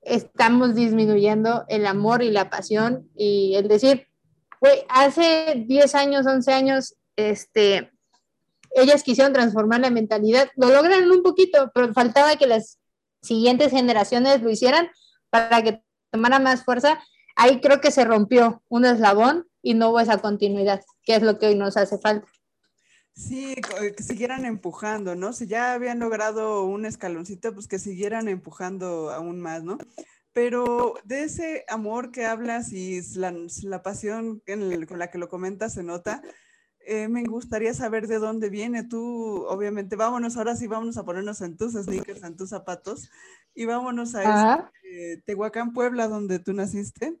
estamos disminuyendo el amor y la pasión y el decir, güey, hace 10 años, 11 años, este, ellas quisieron transformar la mentalidad, lo logran un poquito, pero faltaba que las siguientes generaciones lo hicieran para que tomara más fuerza, ahí creo que se rompió un eslabón y no hubo esa continuidad, que es lo que hoy nos hace falta. Sí, que siguieran empujando, ¿no? Si ya habían logrado un escaloncito, pues que siguieran empujando aún más, ¿no? Pero de ese amor que hablas y la, la pasión con la que lo comentas se nota, eh, me gustaría saber de dónde viene. Tú, obviamente, vámonos ahora sí, vámonos a ponernos en tus sneakers, en tus zapatos y vámonos a este, Tehuacán, Puebla, donde tú naciste.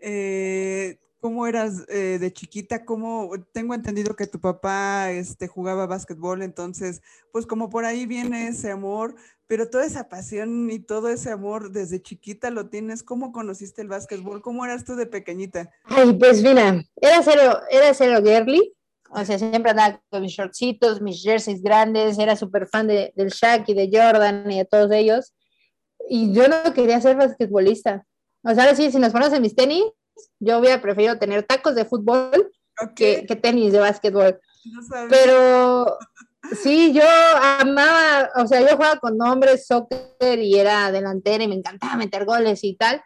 Eh, ¿Cómo eras eh, de chiquita? ¿Cómo, tengo entendido que tu papá este, jugaba básquetbol, entonces, pues como por ahí viene ese amor, pero toda esa pasión y todo ese amor desde chiquita lo tienes. ¿Cómo conociste el básquetbol? ¿Cómo eras tú de pequeñita? Ay, pues mira, era cero, era cero girly. O sea, siempre andaba con mis shortcitos, mis jerseys grandes, era súper fan de, del Shaq y de Jordan y de todos ellos. Y yo no quería ser basquetbolista. O sea, sí, si nos ponemos en mis tenis, yo hubiera preferido tener tacos de fútbol que, que, tenis de básquetbol. Pero sí, yo amaba, o sea, yo jugaba con hombres, soccer y era delantera y me encantaba meter goles y tal.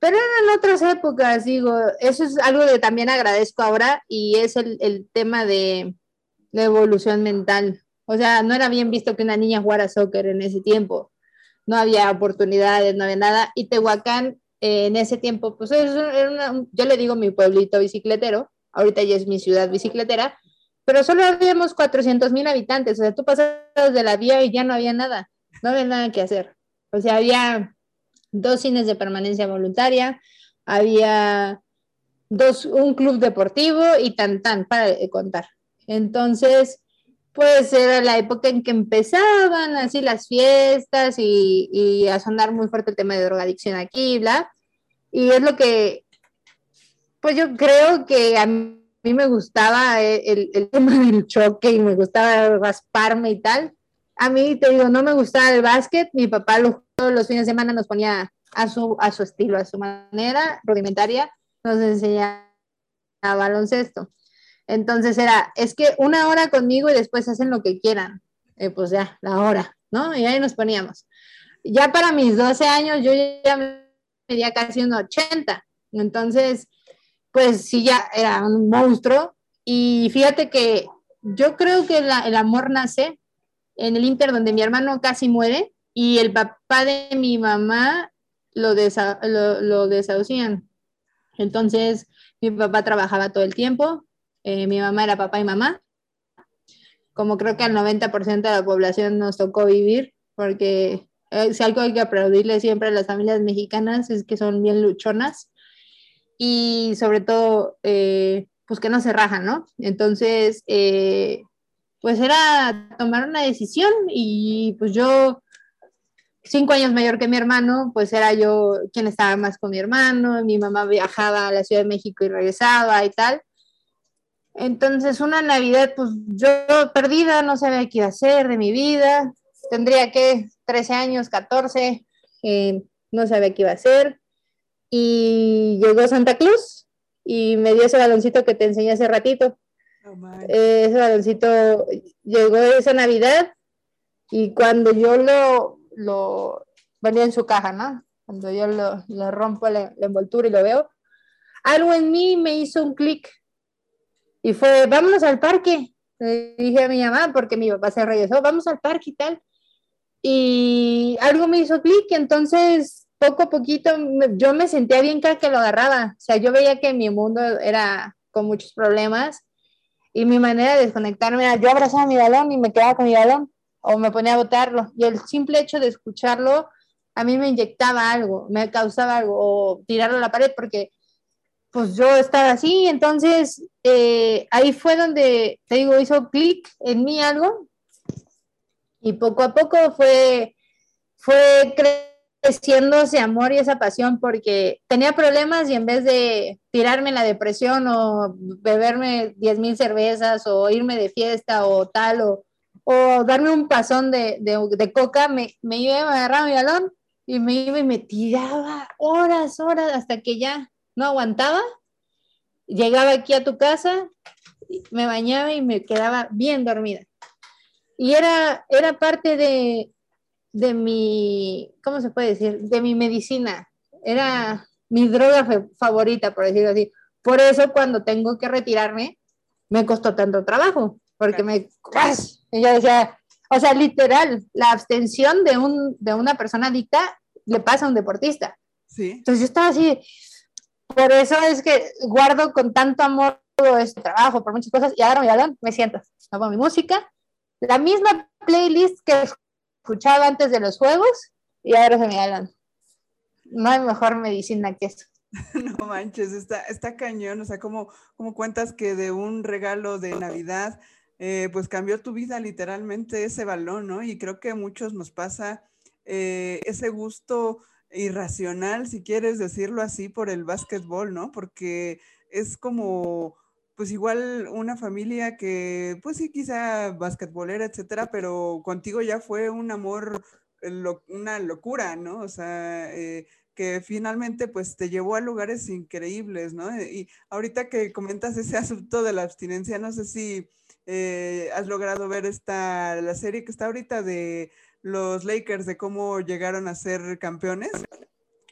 Pero eran otras épocas, digo, eso es algo que también agradezco ahora y es el, el tema de la evolución mental. O sea, no era bien visto que una niña jugara soccer en ese tiempo. No había oportunidades, no había nada. Y Tehuacán eh, en ese tiempo, pues era una, yo le digo mi pueblito bicicletero, ahorita ya es mi ciudad bicicletera, pero solo habíamos 400 mil habitantes, o sea, tú pasabas de la vía y ya no había nada, no había nada que hacer. O sea, había dos cines de permanencia voluntaria, había dos, un club deportivo y tan tan, para contar. Entonces, pues era la época en que empezaban así las fiestas y, a sonar muy fuerte el tema de drogadicción aquí, bla. Y es lo que, pues yo creo que a mí me gustaba el, el tema del choque y me gustaba rasparme y tal. A mí, te digo, no me gustaba el básquet. Mi papá todos los fines de semana nos ponía a su, a su estilo, a su manera rudimentaria, nos enseñaba baloncesto. Entonces era, es que una hora conmigo y después hacen lo que quieran. Eh, pues ya, la hora, ¿no? Y ahí nos poníamos. Ya para mis 12 años yo ya medía casi un 80. Entonces, pues sí, ya era un monstruo. Y fíjate que yo creo que el amor nace en el Inter donde mi hermano casi muere y el papá de mi mamá lo, lo, lo desahucian. Entonces, mi papá trabajaba todo el tiempo, eh, mi mamá era papá y mamá. Como creo que al 90% de la población nos tocó vivir, porque eh, si algo hay que aplaudirle siempre a las familias mexicanas es que son bien luchonas y sobre todo, eh, pues que no se rajan, ¿no? Entonces, pues era tomar una decisión y pues yo cinco años mayor que mi hermano, pues era yo quien estaba más con mi hermano, mi mamá viajaba a la Ciudad de México y regresaba y tal. Entonces, una Navidad, pues yo perdida, no sabía qué iba a hacer de mi vida. Tendría que 13 años, 14, eh, no sabía qué iba a hacer. Y llegó Santa Cruz y me dio ese baloncito que te enseñé hace ratito. Eh, ese baloncito llegó esa Navidad y cuando yo lo, lo venía en su caja, ¿no? Cuando yo lo, lo rompo la, la envoltura y lo veo, algo en mí me hizo un clic y fue, vámonos al parque. Le dije a mi mamá, porque mi papá se regresó, vamos al parque y tal. Y algo me hizo clic, entonces poco a poquito yo me sentía bien cada que lo agarraba. O sea, yo veía que mi mundo era con muchos problemas y mi manera de desconectarme era yo abrazaba mi balón y me quedaba con mi balón o me ponía a botarlo. Y el simple hecho de escucharlo a mí me inyectaba algo, me causaba algo, o tirarlo a la pared, porque pues yo estaba así, entonces eh, ahí fue donde, te digo, hizo clic en mí algo y poco a poco fue, fue creciendo ese amor y esa pasión porque tenía problemas y en vez de tirarme la depresión o beberme 10 mil cervezas o irme de fiesta o tal o, o darme un pasón de, de, coca, me, me iba a agarrar mi balón y me iba y me tiraba horas, horas hasta que ya no aguantaba, llegaba aquí a tu casa, me bañaba y me quedaba bien dormida. Y era, era parte de, de mi, ¿cómo se puede decir? De mi medicina. Era mi droga favorita, por decirlo así. Por eso cuando tengo que retirarme, me costó tanto trabajo, porque me... Y yo decía, o sea, literal, la abstención de, un, de una persona adicta le pasa a un deportista. Sí. Entonces yo estaba así, por eso es que guardo con tanto amor todo este trabajo, por muchas cosas, y ahora mi balón, me siento, hago mi música, la misma playlist que escuchaba antes de los juegos, y ahora se me balón. No hay mejor medicina que eso. <laughs> No manches, está, está cañón, o sea, como, como cuentas que de un regalo de Navidad, eh, pues cambió tu vida literalmente ese balón, ¿no? Y creo que a muchos nos pasa eh, ese gusto irracional, si quieres decirlo así, por el básquetbol, ¿no? Porque es como, pues igual una familia que, pues sí, quizá basquetbolera, etcétera, pero contigo ya fue un amor, una locura, ¿no? O sea, eh, que finalmente pues te llevó a lugares increíbles, ¿no? Y ahorita que comentas ese <laughs> asunto de la abstinencia, no sé si eh, has logrado ver esta, la serie que está ahorita de los Lakers, de cómo llegaron a ser campeones.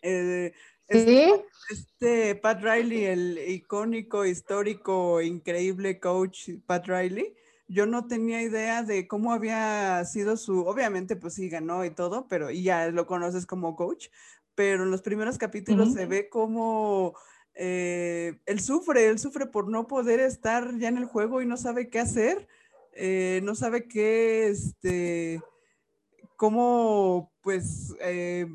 Eh, este, ¿Sí? este Pat Riley, el icónico, histórico, increíble coach Pat Riley, yo no tenía idea de cómo había sido su, obviamente pues sí ganó y todo, pero y ya lo conoces como coach, pero en los primeros capítulos se ve como eh, él sufre, él sufre por no poder estar ya en el juego y no sabe qué hacer, eh, no sabe qué, este, cómo pues eh,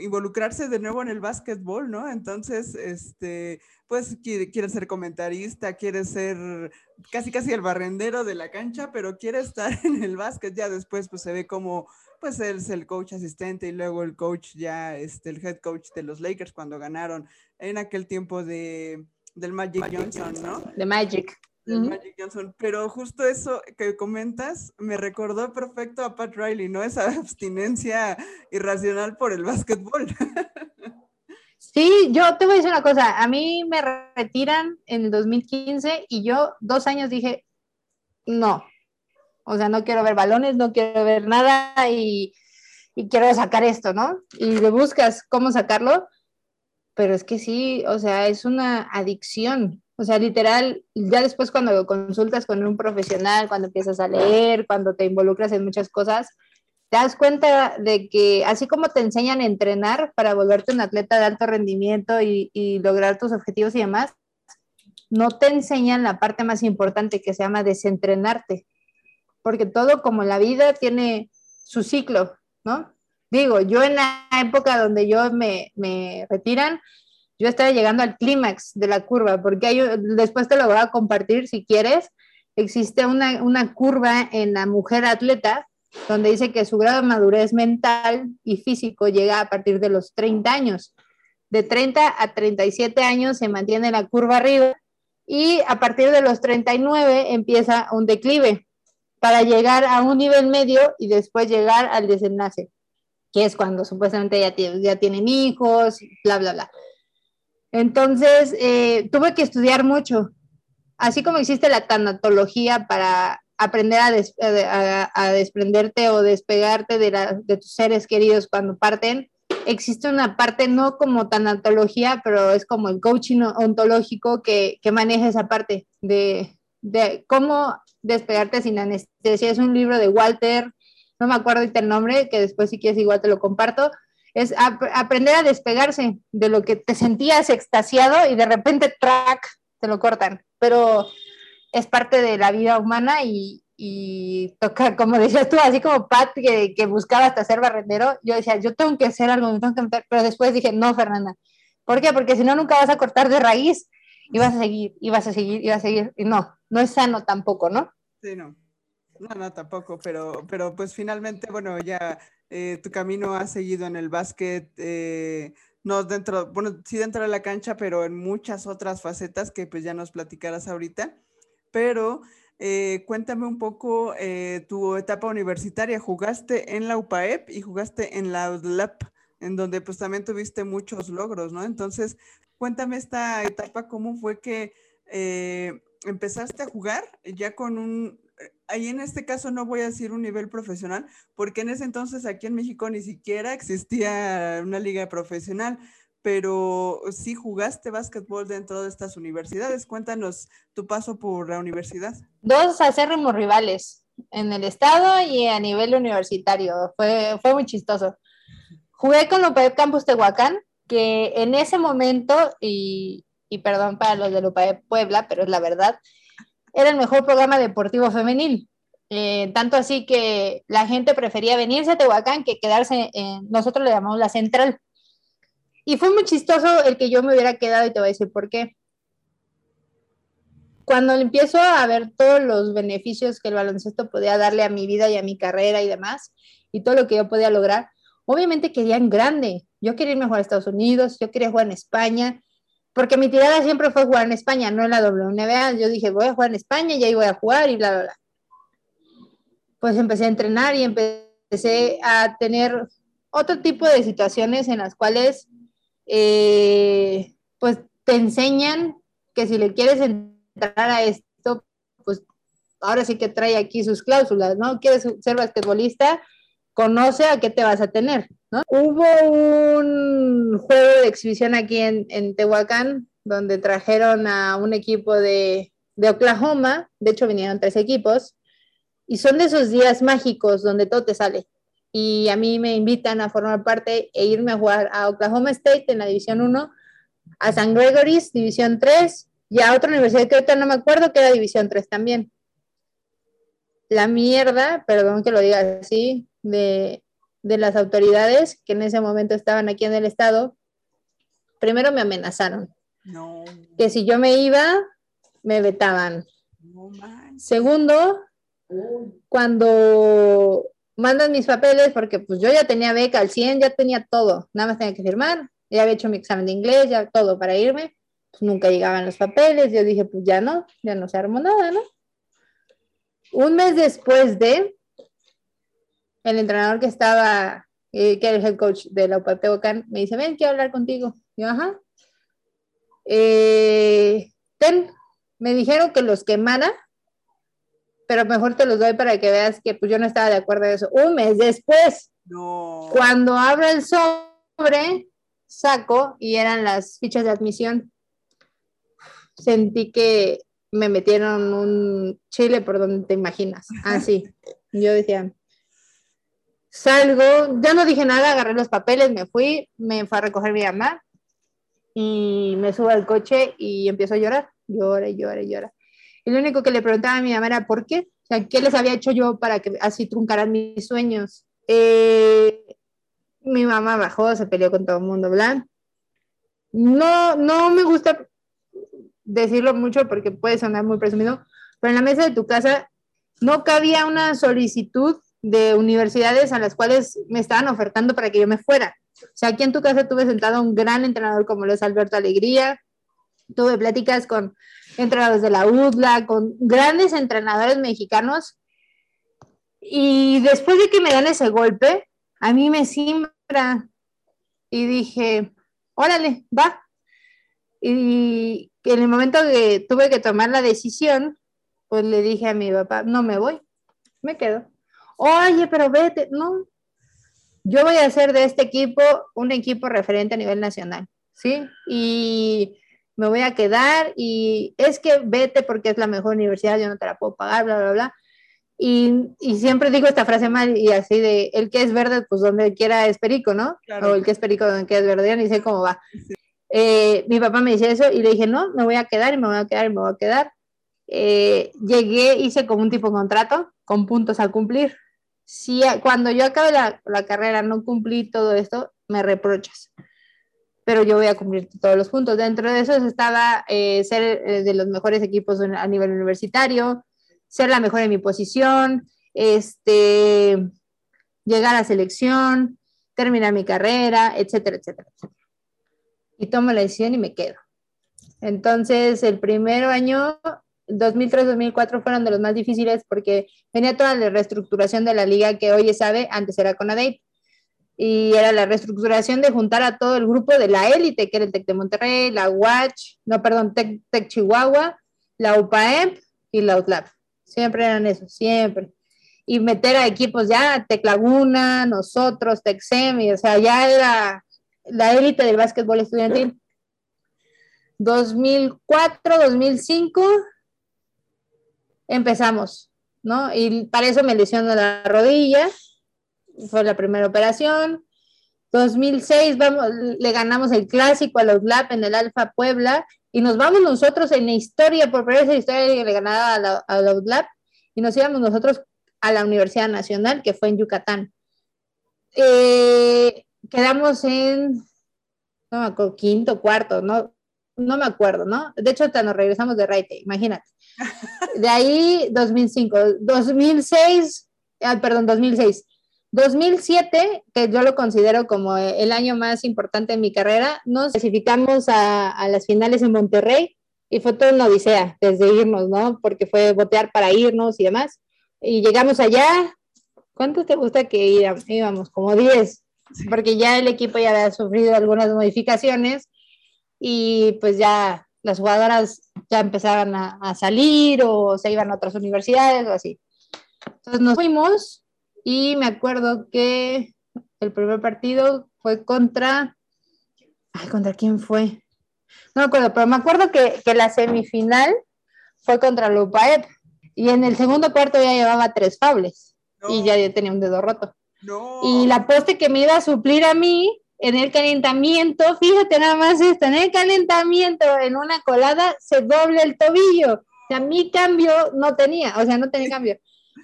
involucrarse de nuevo en el básquetbol, ¿no? Entonces, este, pues quiere, quiere, ser comentarista, quiere ser casi casi el barrendero de la cancha, pero quiere estar <laughs> en el básquet, ya después pues se ve como pues él es el coach asistente y luego el coach ya, este, el head coach de los Lakers cuando ganaron en aquel tiempo de, del Magic, Johnson, ¿no? De Magic. Del Magic Johnson. Pero justo eso que comentas me recordó perfecto a Pat Riley, ¿no? Esa abstinencia irracional por el básquetbol. Sí, yo te voy a decir una cosa, a mí me retiran en el 2015 y yo dos años dije, no, o sea, no quiero ver balones, no quiero ver nada y, quiero sacar esto, ¿no? Y le buscas cómo sacarlo, pero es que sí, o sea, es una adicción. O sea, literal, ya después cuando consultas con un profesional, cuando empiezas a leer, cuando te involucras en muchas cosas, te das cuenta de que así como te enseñan a entrenar para volverte un atleta de alto rendimiento y, y lograr tus objetivos y demás, no te enseñan la parte más importante que se llama desentrenarte porque todo como la vida tiene su ciclo, ¿no? Digo, yo en la época donde yo me, me retiran, yo estaba llegando al clímax de la curva, porque hay, después te lo voy a compartir si quieres, existe una, una curva en la mujer atleta donde dice que su grado de madurez mental y físico llega a partir de los 30 años. De 30 a 37 años se mantiene la curva arriba y a partir de los 39 empieza un declive para llegar a un nivel medio y después llegar al desenlace, que es cuando supuestamente ya, ya tienen hijos, bla, bla, bla. Entonces, eh, tuve que estudiar mucho, así como existe la tanatología para aprender a, a, desprenderte o despegarte de, de, tus seres queridos cuando parten, existe una parte no como tanatología, pero es como el coaching ontológico que, que maneja esa parte de, de cómo despegarte sin anestesia. Es un libro de Walter, no me acuerdo el nombre, que después si quieres igual te lo comparto. Es aprender a despegarse de lo que te sentías extasiado y de repente, track, te lo cortan. Pero es parte de la vida humana y, y toca, como decías tú, así como Pat que, que, buscaba hasta ser barrendero, yo decía, yo tengo que hacer algo, tengo que meter, pero después dije, no, Fernanda, ¿por qué? Porque si no, nunca vas a cortar de raíz y vas a seguir, y vas a seguir, y vas a seguir, y no, no es sano tampoco, ¿no? Sí, no. No, no, tampoco, pero, pero pues finalmente, bueno, ya eh, tu camino ha seguido en el básquet, eh, no dentro, bueno, sí dentro de la cancha, pero en muchas otras facetas que pues ya nos platicarás ahorita. Pero eh, cuéntame un poco tu etapa universitaria. Jugaste en la UPAEP y jugaste en la UDLAP, en donde pues también tuviste muchos logros, ¿no? Entonces, cuéntame esta etapa, cómo fue que empezaste a jugar ya con un, ahí en este caso no voy a decir un nivel profesional, porque en ese entonces aquí en México ni siquiera existía una liga profesional, pero sí jugaste básquetbol dentro de estas universidades. Cuéntanos tu paso por la universidad. Dos acérrimos rivales en el estado y a nivel universitario. Fue, fue muy chistoso. Jugué con Lopez Campus Tehuacán, que en ese momento, y, y perdón para los de Lupa de Puebla, pero es la verdad, era el mejor programa deportivo femenil. Eh, tanto así que la gente prefería venirse a Tehuacán que quedarse en, nosotros le llamamos la central. Y fue muy chistoso el que yo me hubiera quedado y te voy a decir por qué. Cuando empiezo a ver todos los beneficios que el baloncesto podía darle a mi vida y a mi carrera y demás, y todo lo que yo podía lograr, obviamente quería en grande. Yo quería irme a jugar a Estados Unidos, yo quería jugar en España, porque mi tirada siempre fue jugar en España, no en la WNBA. Yo dije, voy a jugar en España y ahí voy a jugar y bla, bla, bla. Pues empecé a entrenar y empecé a tener otro tipo de situaciones en las cuales, eh, pues, te enseñan que si le quieres entrar a esto, pues, ahora sí que trae aquí sus cláusulas, ¿no? Quieres ser basquetbolista, conoce a qué te vas a tener, Hubo un juego de exhibición aquí en, en Tehuacán, donde trajeron a un equipo de, de Oklahoma, de hecho vinieron tres equipos, y son de esos días mágicos donde todo te sale. Y a mí me invitan a formar parte e irme a jugar a Oklahoma State en la División 1, a San Gregory's, División 3, y a otra universidad que ahorita no me acuerdo que era División 3 también. La mierda, perdón que lo diga así, de, las autoridades que en ese momento estaban aquí en el estado, primero me amenazaron. Que si yo me iba, me vetaban. Segundo, cuando mandan mis papeles, porque pues yo ya tenía beca al 100, ya tenía todo, nada más tenía que firmar, ya había hecho mi examen de inglés, ya todo para irme, pues nunca llegaban los papeles, yo dije, pues ya no, ya no se armó nada, ¿no? Un mes después de, el entrenador que estaba, eh, que era el head coach de la UPAP me dice, ven, quiero hablar contigo. yo, ajá. Eh, ten, me dijeron que los quemara, pero mejor te los doy para que veas que pues yo no estaba de acuerdo en eso. Un mes después, cuando abro el sobre, saco y eran las fichas de admisión. Sentí que me metieron un chile por donde te imaginas. Así. yo decía, Salgo, ya no dije nada, agarré los papeles, me fui, me fue a recoger mi mamá y me subo al coche y empiezo a llorar, llora llora llora. Y lo único que le preguntaba a mi mamá era por qué, o sea, ¿qué les había hecho yo para que así truncaran mis sueños? Eh, mi mamá bajó, se peleó con todo el mundo, ¿verdad? No, no me gusta decirlo mucho porque puede sonar muy presumido, pero en la mesa de tu casa no cabía una solicitud de universidades a las cuales me estaban ofertando para que yo me fuera. O sea, aquí en tu casa tuve sentado a un gran entrenador como lo es Alberto Alegría, tuve pláticas con entrenadores de la UDLA, con grandes entrenadores mexicanos. Y después de que me dan ese golpe, a mí me simbra y dije, órale, va. Y en el momento que tuve que tomar la decisión, pues le dije a mi papá, no me voy, me quedo oye, pero vete, no, yo voy a hacer de este equipo un equipo referente a nivel nacional, ¿sí? Y me voy a quedar y es que vete porque es la mejor universidad, yo no te la puedo pagar, bla, bla, bla. Y, y siempre digo esta frase mal y así de, el que es verde, pues donde quiera es perico, ¿no? O el que es perico donde quiera es verde, ya ni sé cómo va. Eh, mi papá me dice eso y le dije, no, me voy a quedar y me voy a quedar y me voy a quedar. Eh, llegué, hice como un tipo de contrato con puntos a cumplir si cuando yo acabe la, carrera no cumplí todo esto, me reprochas. Pero yo voy a cumplir todos los puntos. Dentro de eso estaba eh, ser eh, de los mejores equipos a nivel universitario, ser la mejor en mi posición, este, llegar a selección, terminar mi carrera, etcétera, etcétera, etcétera. Y tomo la decisión y me quedo. Entonces, el primer año 2003-2004 fueron de los más difíciles porque venía toda la reestructuración de la liga que hoy sabe, antes era Conadey, y era la reestructuración de juntar a todo el grupo de la élite, que era el TEC de Monterrey, la Watch, no, perdón, TEC, Chihuahua, la UPAEP y la UTLAP. Siempre eran esos, siempre. Y meter a equipos ya, Tec Laguna, nosotros, Semi, o sea, ya era la élite del básquetbol estudiantil. 2004, 2005 empezamos, ¿no? Y para eso me lesionó la rodilla, fue la primera operación. 2006 vamos, le ganamos el clásico a los LAP en el Alfa Puebla y nos vamos nosotros en la historia, por primera vez en la historia le ganaba a, los LAP y nos íbamos nosotros a la Universidad Nacional que fue en Yucatán. Eh, quedamos en no me acuerdo, quinto, cuarto, no, no me acuerdo, ¿no? De hecho, hasta nos regresamos de Raite, imagínate. De ahí, 2005, 2006, ah, perdón, 2006. 2007, que yo lo considero como el año más importante en mi carrera, nos clasificamos a, a las finales en Monterrey y fue toda una odisea desde irnos, ¿no? Porque fue botear para irnos y demás. Y llegamos allá, ¿cuántos te gusta que íbamos? Como 10, porque ya el equipo ya había sufrido algunas modificaciones y pues ya las jugadoras ya empezaban a, a, salir o se iban a otras universidades o así. Entonces nos fuimos y me acuerdo que el primer partido fue contra... Ay, ¿contra quién fue? No me acuerdo, pero me acuerdo que, que la semifinal fue contra Lupaep y en el segundo cuarto ya llevaba tres fables y ya tenía un dedo roto. No. Y la poste que me iba a suplir a mí en el calentamiento, fíjate nada más esto, en el calentamiento, en una colada, se doble el tobillo. O sea, mi cambio no tenía, o sea, no tenía <laughs> cambio.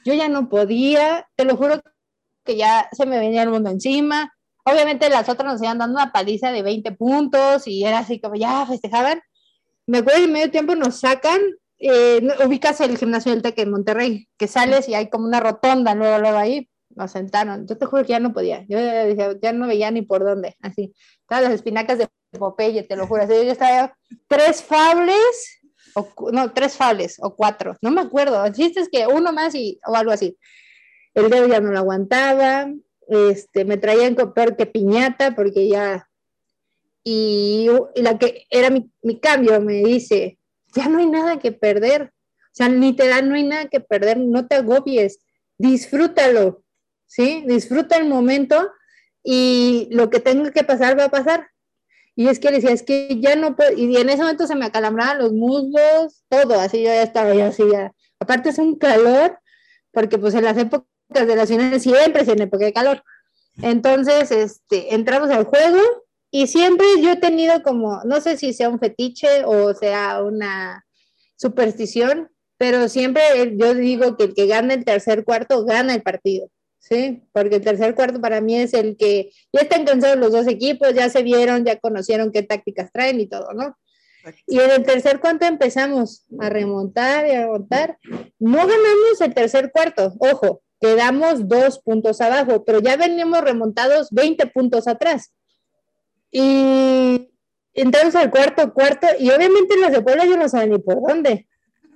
Yo ya no podía, te lo juro que ya se me venía el mundo encima. Obviamente las otras nos iban dando una paliza de 20 puntos y era así como ya festejaban. Me acuerdo que en medio tiempo nos sacan, eh, ubicas el gimnasio del TEC en Monterrey, que sales y hay como una rotonda luego, luego ahí, nos sentaron. Yo te juro que ya no podía. Yo ya no veía ni por dónde. Así. Todas las espinacas de Popeye, te lo juro. Así, yo estaba tres fables, o, no, tres fables o cuatro. No me acuerdo. El chiste es que uno más y, o algo así. El dedo ya no lo aguantaba. Este, me traían peor que piñata porque ya. Y, la que era mi, mi cambio me dice: Ya no hay nada que perder. O sea, literal, no hay nada que perder. No te agobies. Disfrútalo ¿sí? Disfruta el momento y lo que tenga que pasar va a pasar. Y es que decía, es que ya no puedo, y en ese momento se me acalambraban los muslos, todo, así yo ya estaba yo así ya. Aparte es un calor, porque pues en las épocas de las finales siempre es en época de calor. Entonces, este, entramos al juego y siempre yo he tenido como, no sé si sea un fetiche o sea una superstición, pero siempre yo digo que el que gana el tercer cuarto gana el partido. ¿Sí? Porque el tercer cuarto para mí es el que ya están cansados los dos equipos, ya se vieron, ya conocieron qué tácticas traen y todo, ¿no? Y en el tercer cuarto empezamos a remontar y a remontar. No ganamos el tercer cuarto, ojo, quedamos dos puntos abajo, pero ya veníamos remontados 20 puntos atrás. Y entramos al cuarto cuarto y obviamente los de Puebla yo no sabía ni por dónde,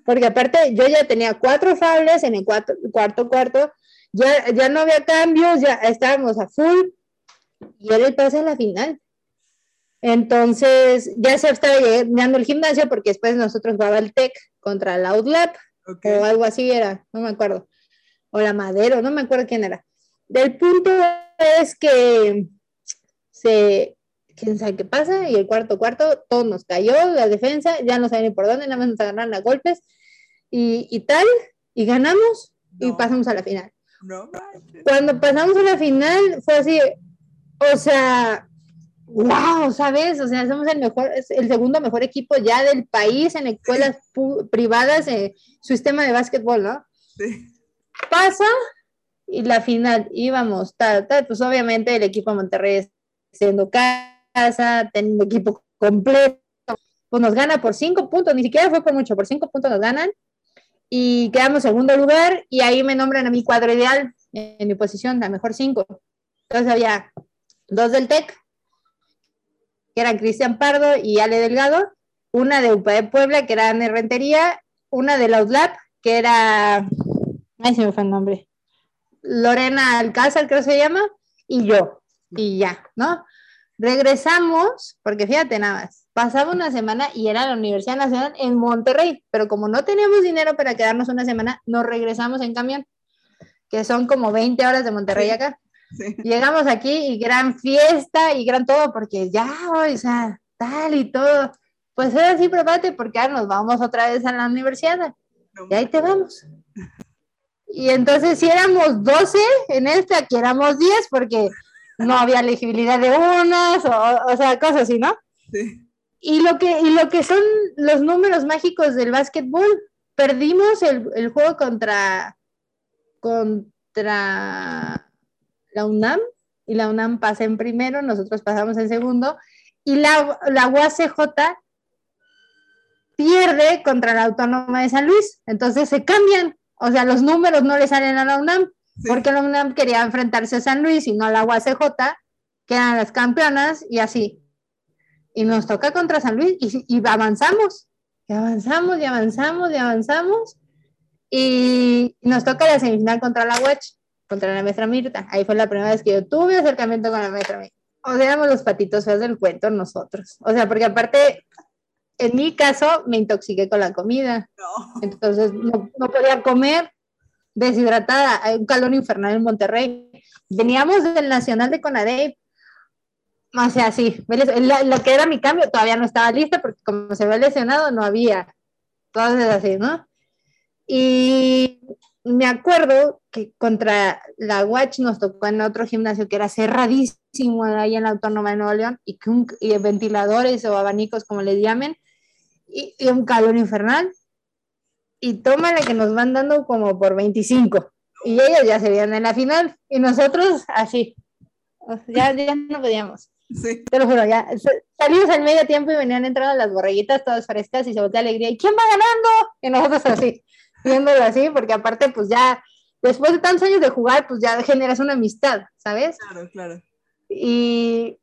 porque aparte yo ya tenía cuatro fables en el cuarto cuarto, cuarto ya, ya no había cambios, ya estábamos a full y era el pase a la final. Entonces ya se estaba llegando el gimnasio porque después nosotros jugaba el TEC contra el Outlap o algo así era, no me acuerdo. O la Madero, no me acuerdo quién era. Del punto es que se, quién sabe qué pasa, y el cuarto cuarto, todo nos cayó, la defensa, ya no sabían ni por dónde, nada más nos agarraron a golpes y, y tal, y ganamos y pasamos a la final. Cuando pasamos a la final fue así, o sea, wow, ¿sabes? O sea, somos el mejor, el segundo mejor equipo ya del país en escuelas privadas, en su sistema de básquetbol, ¿no? Sí. Pasa y la final íbamos, tal, tal, pues obviamente el equipo de Monterrey siendo casa, teniendo equipo completo, pues nos gana por cinco puntos, ni siquiera fue por mucho, por cinco puntos nos ganan y quedamos segundo lugar y ahí me nombran a mi cuadro ideal en mi posición, la mejor cinco. Entonces había dos del TEC, que eran Cristian Pardo y Ale Delgado, una de UPAE Puebla, que era Anne Rentería, una de la UDLAP, que era, ay, se me fue el nombre, Lorena Alcázar, creo que se llama, y yo, y ya, ¿no? Regresamos, porque fíjate nada más, pasaba una semana y era la Universidad Nacional en Monterrey, pero como no teníamos dinero para quedarnos una semana, nos regresamos en camión, que son como 20 horas de Monterrey acá. Llegamos aquí y gran fiesta y gran todo, porque ya, o sea, tal y todo. Pues era así, prepárate, porque ahora nos vamos otra vez a la universidad. y ahí te vamos. Y entonces, si éramos 12 en esta, aquí éramos 10, porque no había elegibilidad de unas, o, o sea, cosas así, ¿no? Sí. Y lo que, y lo que son los números mágicos del básquetbol, perdimos el, el juego contra, contra la UNAM y la UNAM pasa en primero, nosotros pasamos en segundo y la, la UACJ pierde contra la Autónoma de San Luis. Entonces se cambian, o sea, los números no le salen a la UNAM, porque la UNAM quería enfrentarse a San Luis y no a la UACJ, que eran las campeonas, y así. Y nos toca contra San Luis y, y avanzamos, y avanzamos, y avanzamos, y avanzamos. Y nos toca la semifinal contra la UACH, contra la maestra Mirta. Ahí fue la primera vez que yo tuve acercamiento con la maestra Mirta. O sea, éramos los patitos feos del cuento nosotros. O sea, porque aparte en mi caso, me intoxiqué con la comida. Entonces, no, podía comer deshidratada. Hay un calor infernal en Monterrey. Veníamos del Nacional de Conadey. O sea, sí, lo que era mi cambio todavía no estaba lista porque como se había lesionado no había. Entonces, así, ¿no? Y me acuerdo que contra la Watch nos tocó en otro gimnasio que era cerradísimo ahí en la Autónoma de Nuevo León y, que y ventiladores o abanicos, como le llamen, y, un calor infernal. Y tómale que nos van dando como por 25. Y ellos ya se veían en la final. Y nosotros así. Ya, ya no podíamos. Sí. Te lo juro, ya. Salimos al medio tiempo y venían entrando las borreguitas todas frescas y se voltea alegría. ¿Y quién va ganando? Y nosotros así, <laughs> viéndolo así, porque aparte, pues ya, después de tantos años de jugar, pues ya generas una amistad, ¿sabes? Claro, claro. Y,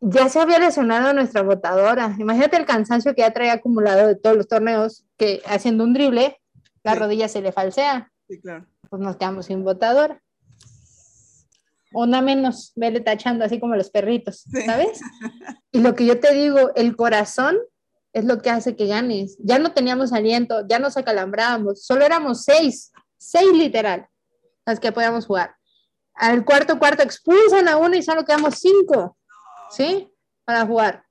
ya se había lesionado nuestra botadora. Imagínate el cansancio que ya traía acumulado de todos los torneos, que haciendo un drible, la rodilla se le falsea. Sí, claro. Pues nos quedamos sin botadora. Una menos, vele tachando así como los perritos, ¿sabes? <laughs> Y lo que yo te digo, el corazón es lo que hace que ganes. Ya no teníamos aliento, ya nos acalambrábamos, solo éramos seis, seis literal, las que podíamos jugar. Al cuarto cuarto expulsan a uno y solo quedamos cinco. ¿sí? Para jugar.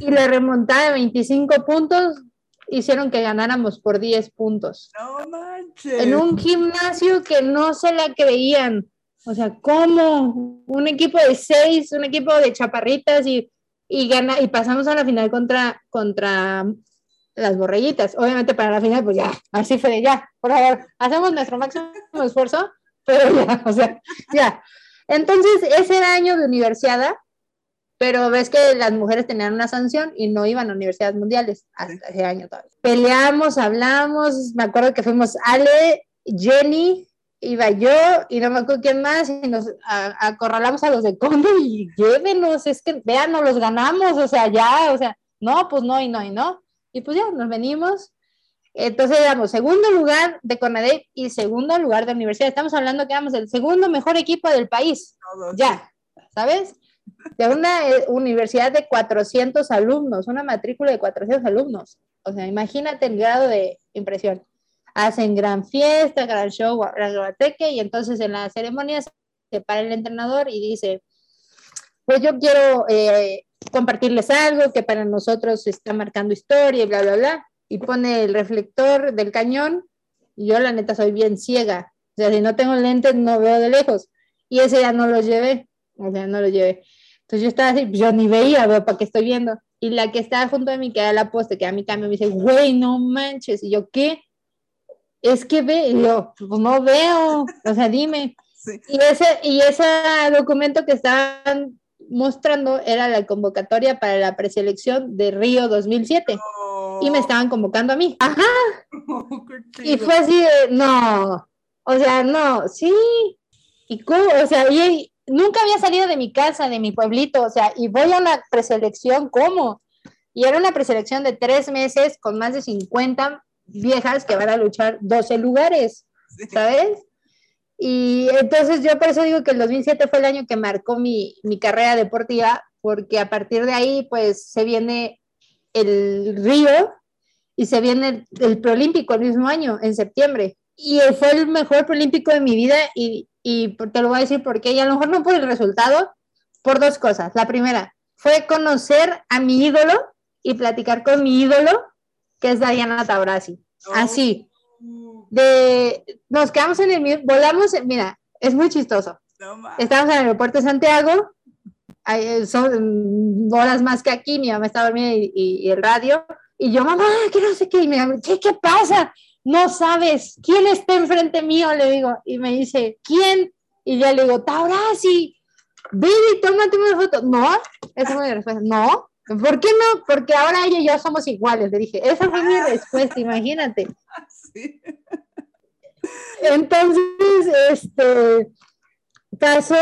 y la remontada de 25 puntos hicieron que ganáramos por 10 puntos. No manches. En un gimnasio que no se la creían. O sea, ¿cómo? Un equipo de 6, un equipo de chaparritas y, y, gana, y pasamos a la final contra, contra las borrellitas. Obviamente para la final, pues ya, así fue de ya, por favor, hacemos nuestro máximo esfuerzo, pero ya, o sea, ya. Entonces, ese era año de universidad, pero ves que las mujeres tenían una sanción y no iban a universidades mundiales hasta ese año todavía. Peleamos, hablamos, me acuerdo que fuimos Ale, Jenny, iba yo y no me acuerdo quién más y nos acorralamos a los de Conde y llévenos, es que vean, nos los ganamos, o sea, ya, o sea, no, pues no y no y no. Y pues ya, nos venimos entonces éramos segundo lugar de Conadep y segundo lugar de universidad. Estamos hablando que éramos el segundo mejor equipo del país. ya, ¿sabes? De una eh, universidad de 400 alumnos, una matrícula de 400 alumnos. O sea, imagínate el grado de impresión. Hacen gran fiesta, gran show, gran guateque, y entonces en la ceremonia se para el entrenador y dice, pues yo quiero eh, compartirles algo que para nosotros está marcando historia y bla, bla, bla y pone el reflector del cañón y yo la neta soy bien ciega. O sea, si no tengo lentes no veo de lejos. Y ese ya no lo llevé. O sea, no lo llevé. Entonces yo estaba así, yo ni veía, veo para qué estoy viendo. Y la que estaba junto a mí, que era la poste, que a mi cambio, me dice, güey, no manches. Y yo, ¿qué? Es que ve, y yo, pues no veo. O sea, dime. <laughs> Y, ese, y ese documento que estaban mostrando era la convocatoria para la preselección de Río 2007 y me estaban convocando a mí. Ajá. <laughs> y fue así de, no, o sea, no, sí. Y cómo, o sea, y, nunca había salido de mi casa, de mi pueblito, o sea, y voy a una preselección, ¿cómo? Y era una preselección de tres meses con más de 50 viejas que van a luchar 12 lugares, ¿sabes? Y entonces yo por eso digo que el 2007 fue el año que marcó mi, mi carrera deportiva, porque a partir de ahí, pues se viene el Río y se viene el, preolímpico el mismo año, en septiembre. Y fue el mejor preolímpico de mi vida y, y te lo voy a decir porque, y a lo mejor no por el resultado, por dos cosas. La primera fue conocer a mi ídolo y platicar con mi ídolo, que es Diana Taurasi. Oh. Así. De, nos quedamos en el volamos, mira, es muy chistoso. Estamos en el aeropuerto de Santiago, son horas más que aquí, mi mamá está dormida y, el radio, y yo, mamá, que no sé qué, y me ¿qué, ¿qué pasa? No sabes, ¿quién está enfrente mío? Le digo, y me dice, ¿quién? Y yo le digo, Taurasi. Vivi, tómate una foto. No, esa fue mi respuesta. No, ¿por qué no? Porque ahora ella y yo somos iguales, le dije. Esa fue mi respuesta, imagínate. <laughs> Sí. Entonces, este, pasó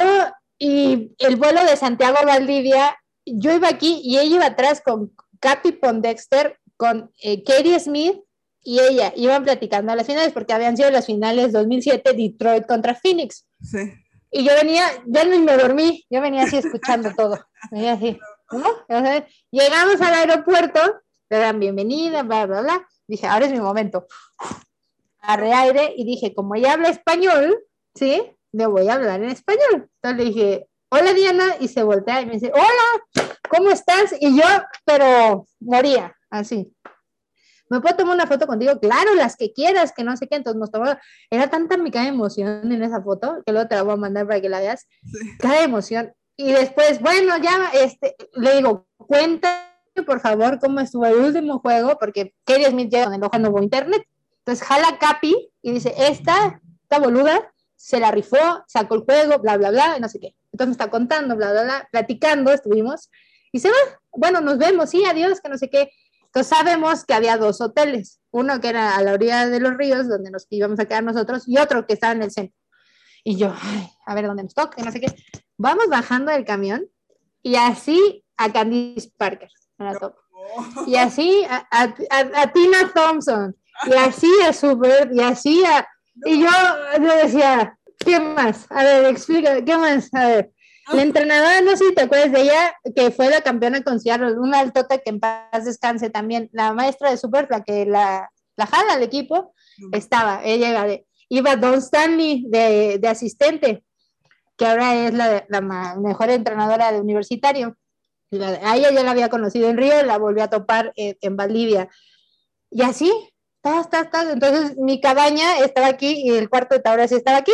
y el vuelo de Santiago a Valdivia, yo iba aquí y ella iba atrás con Capi Pondexter, con eh, Katie Smith y ella iban platicando a las finales porque habían sido las finales 2007 Detroit contra Phoenix. Sí. Y yo venía, ya no me dormí, yo venía así escuchando <laughs> todo. Venía así, ¿no? llegamos al aeropuerto, le dan bienvenida, bla, bla, bla. Dije, ahora es mi momento. Agarré aire y dije, como ella habla español, ¿sí? Le voy a hablar en español. Entonces le dije, hola Diana, y se voltea y me dice, hola, ¿cómo estás? Y yo, pero moría, así. ¿me puedo tomar una foto contigo? Claro, las que quieras, que no sé qué. Entonces nos tomó, era tanta mi cada emoción en esa foto, que luego te la voy a mandar para que la veas, cada emoción. Y después, bueno, ya, este, le digo, cuéntame, por favor, cómo estuvo el último juego, porque Kerry Smith llega con el ojo no hubo internet. Entonces jala Capi y dice, esta, esta boluda, se la rifó, sacó el juego, bla, bla, bla, no sé qué. Entonces me está contando, bla, bla, bla, platicando, estuvimos, y se va, bueno, nos vemos, sí, adiós, que no sé qué. Entonces sabemos que había dos hoteles, uno que era a la orilla de los ríos, donde nos íbamos a quedar nosotros, y otro que estaba en el centro. Y yo, a ver dónde nos toca, no sé qué. Vamos bajando del camión y así a Candice Parker, Y así a, Tina Thompson, y así a Super, y así a... Y yo, yo decía, ¿qué más? A ver, explica, ¿qué más? A ver. La entrenadora, no sé si te acuerdas de ella, que fue la campeona con Seattle, una altota que en paz descanse también, la maestra de Super, la que la, la jala al equipo, estaba, ella iba, de, iba Don Stanley de, de asistente, que ahora es la, la, mejor entrenadora de universitario. a ella ya la había conocido en Río, la volví a topar en, en Valdivia. Y así, tas, tas, tas. Entonces mi cabaña estaba aquí y el cuarto de Taura sí estaba aquí.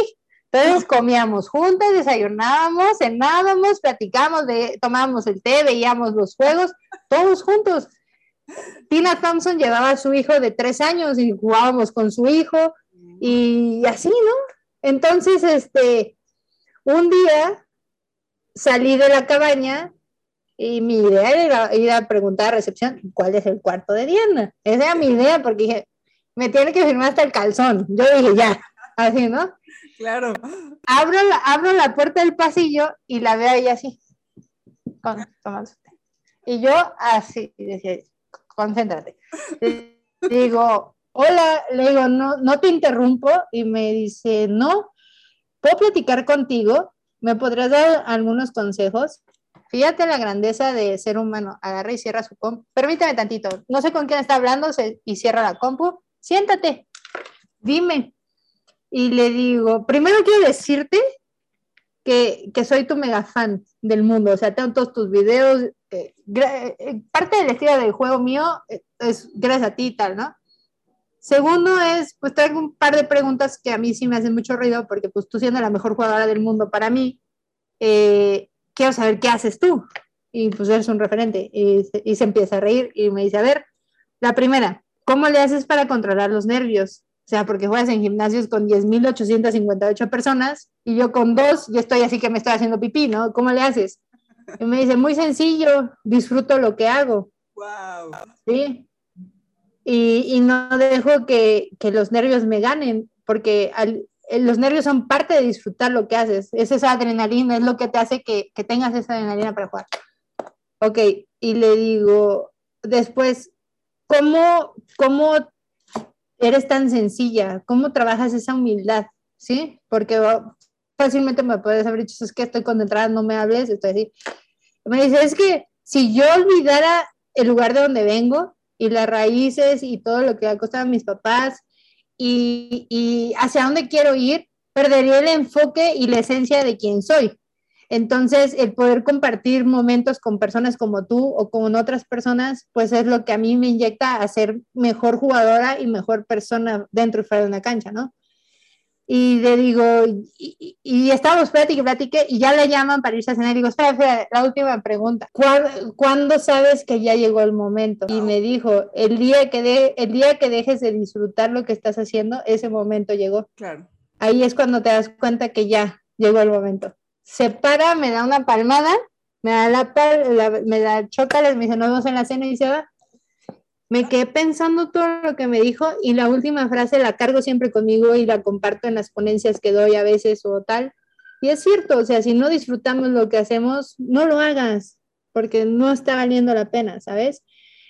Entonces comíamos juntas, desayunábamos, cenábamos, platicábamos, de, tomábamos el té, veíamos los juegos, todos juntos. Tina Thompson llevaba a su hijo de tres años y jugábamos con su hijo y así, ¿no? Entonces, este, un día salí de la cabaña y mi idea era ir a preguntar a recepción cuál es el cuarto de Diana. Esa era mi idea porque dije, me tiene que firmar hasta el calzón. Yo dije, ya, así, ¿no? Claro. Abro la, abro la puerta del pasillo y la veo ahí así. y yo así, decía, concéntrate. digo, hola, le digo, no, no te interrumpo. Y me dice, no, ¿puedo platicar contigo? ¿Me podrías dar algunos consejos? Fíjate la grandeza de ser humano. Agarra y cierra su compu. Permítame tantito. No sé con quién está hablando y cierra la compu. Siéntate. Dime, y le digo, primero quiero decirte que, que, soy tu mega fan del mundo, o sea, tengo todos tus videos, eh, eh, parte del estilo del juego mío eh, es gracias a ti y tal, ¿no? Segundo es, pues traigo un par de preguntas que a mí sí me hacen mucho ruido, porque pues tú siendo la mejor jugadora del mundo para mí, quiero saber qué haces tú. Y pues eres un referente. Y y se empieza a reír y me dice, a ver, la primera, ¿cómo le haces para controlar los nervios? O sea, porque juegas en gimnasios con 10.858 personas y yo con dos, yo estoy así que me estoy haciendo pipí, ¿no? ¿Cómo le haces? Y me dice, muy sencillo, disfruto lo que hago. Wow. Sí. Y, y no dejo que, que, los nervios me ganen, porque los nervios son parte de disfrutar lo que haces. Es esa adrenalina, es lo que te hace que, que tengas esa adrenalina para jugar. Ok, y le digo, después, ¿cómo, cómo eres tan sencilla, ¿cómo trabajas esa humildad? ¿Sí? Porque fácilmente me puedes haber dicho, es que estoy concentrada, no me hables, estoy así. Me dice, es que si yo olvidara el lugar de donde vengo y las raíces y todo lo que ha costado a mis papás y, y hacia dónde quiero ir, perdería el enfoque y la esencia de quién soy. Entonces, el poder compartir momentos con personas como tú o con otras personas, pues es lo que a mí me inyecta a ser mejor jugadora y mejor persona dentro y fuera de una cancha, ¿no? Y le digo, y, y estábamos plática y plática, y ya le llaman para irse a cenar. Y digo, espera, espera, la última pregunta. ¿Cuándo, sabes que ya llegó el momento? Y me dijo, el día, que de, el día que dejes de disfrutar lo que estás haciendo, ese momento llegó. Claro. Ahí es cuando te das cuenta que ya llegó el momento. se para, me da una palmada, me da la, me da choca, me dice, nos vemos en la cena y se va. Me quedé pensando todo lo que me dijo y la última frase la cargo siempre conmigo y la comparto en las ponencias que doy a veces o tal. Y es cierto, o sea, si no disfrutamos lo que hacemos, no lo hagas, porque no está valiendo la pena, ¿sabes?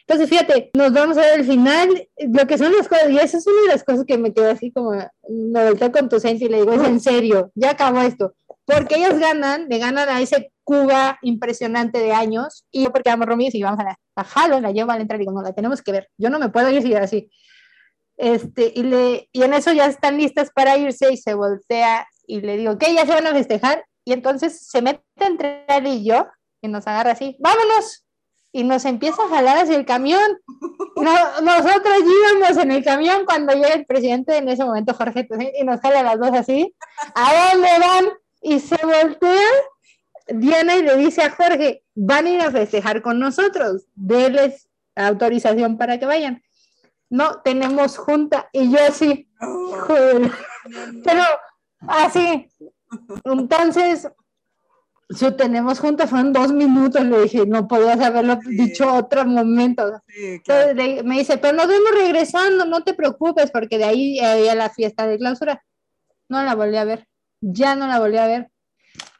Entonces, fíjate, nos vamos a ver el final, lo que son las cosas, y esa es una de las cosas que me quedó así como, me volteó con tu y le digo, es en serio, ya acabó esto. Porque ellos ganan, le ganan a ese Cuba impresionante de años, y yo porque amo Romí y vamos a la, la jalo, la llevo al entrar y digo, no, la tenemos que ver, yo no me puedo ir si así. Este, y, le, y en eso ya están listas para irse y se voltea y le digo, ¿qué? ¿Ya se van a festejar? Y entonces se mete entre él y yo y nos agarra así, vámonos, y nos empieza a jalar hacia el camión. nosotros íbamos en el camión cuando llega el presidente, en ese momento Jorge, y nos jala las dos así, ¿a dónde van? Y se voltea Diana y le dice a Jorge, van a ir a festejar con nosotros, déles autorización para que vayan. No, tenemos junta, y yo así, pero así. Entonces, si tenemos juntos fueron dos minutos, le dije, no podías haberlo dicho otro momento. Entonces me dice, pero nos vemos regresando, no te preocupes, porque de ahí había la fiesta de clausura. No la volví a ver, ya no la volví a ver.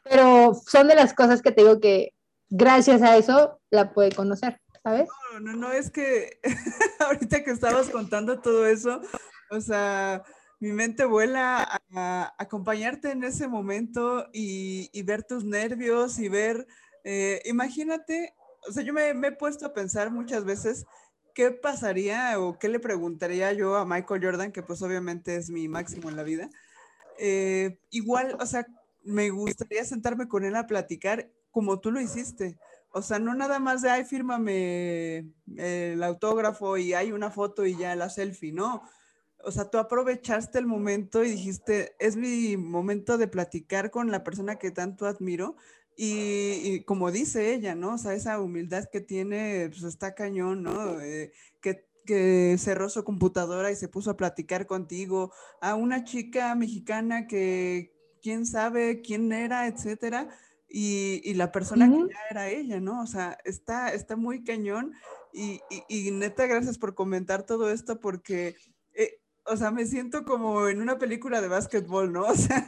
Pero son de las cosas que te digo que gracias a eso la puede conocer, ¿sabes? No, no, no, es que <laughs> ahorita que estabas contando todo eso, o sea, mi mente vuela a, acompañarte en ese momento y, ver tus nervios y ver, eh, imagínate, o sea, yo me, he puesto a pensar muchas veces qué pasaría o qué le preguntaría yo a Michael Jordan, que pues obviamente es mi máximo en la vida. Eh, igual, o sea, me gustaría sentarme con él a platicar como tú lo hiciste. O sea, no nada más de, ay, fírmame el autógrafo y hay una foto y ya la selfie, no o sea, tú aprovechaste el momento y dijiste, es mi momento de platicar con la persona que tanto admiro. Y, como dice ella, ¿no? O sea, esa humildad que tiene, pues está cañón, ¿no? Eh, que, cerró su computadora y se puso a platicar contigo, a una chica mexicana que quién sabe quién era, etcétera, y, y la persona que ya era ella, ¿no? O sea, está, está muy cañón y, y, y, neta, gracias por comentar todo esto porque o sea, me siento como en una película de básquetbol, ¿no? <laughs> O sea,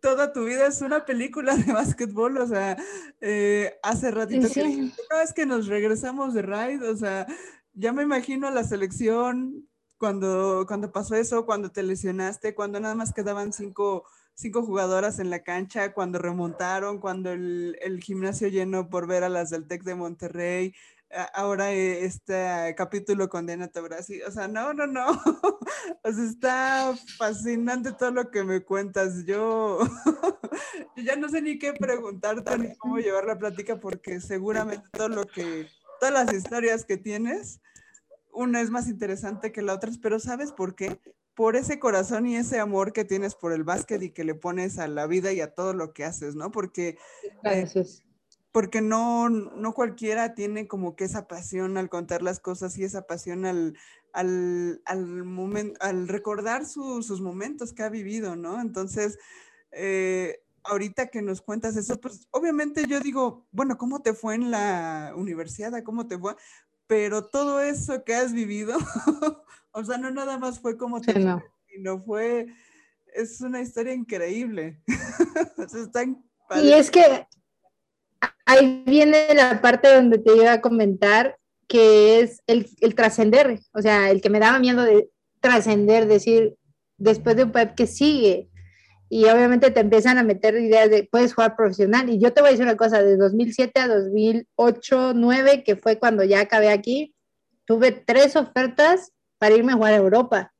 toda tu vida es una película de básquetbol, o sea, eh, hace ratito que una vez que nos regresamos de ride, o sea, ya me imagino la selección cuando, cuando pasó eso, cuando te lesionaste, cuando nada más quedaban cinco, cinco jugadoras en la cancha, cuando remontaron, cuando el, el gimnasio lleno por ver a las del TEC de Monterrey, ahora eh, este capítulo con Diana Taurasi. O sea, no, no, no. <laughs> O sea, está fascinante todo lo que me cuentas. Yo, <laughs> yo ya no sé ni qué preguntarte ni cómo llevar la plática porque seguramente todo lo que, todas las historias que tienes, una es más interesante que la otra, pero ¿sabes por qué? Por ese corazón y ese amor que tienes por el básquet y que le pones a la vida y a todo lo que haces, ¿no? Porque... Gracias porque no, no cualquiera tiene como que esa pasión al contar las cosas y esa pasión al, al, al, momento, al recordar sus momentos que ha vivido, ¿no? Entonces, eh, ahorita que nos cuentas eso, pues obviamente yo digo, bueno, ¿cómo te fue en la universidad? ¿Cómo te fue? Pero todo eso que has vivido, <laughs> o sea, no nada más fue como te no. sino fue, es una historia increíble. <laughs> y es que ahí viene la parte donde te iba a comentar que es el, el trascender, o sea, el que me daba miedo de trascender, decir, después de un web que sigue. Y obviamente te empiezan a meter ideas de, puedes jugar profesional. Y yo te voy a decir una cosa, de 2007 a 2008, 2009, que fue cuando ya acabé aquí, tuve tres ofertas para irme a jugar a Europa.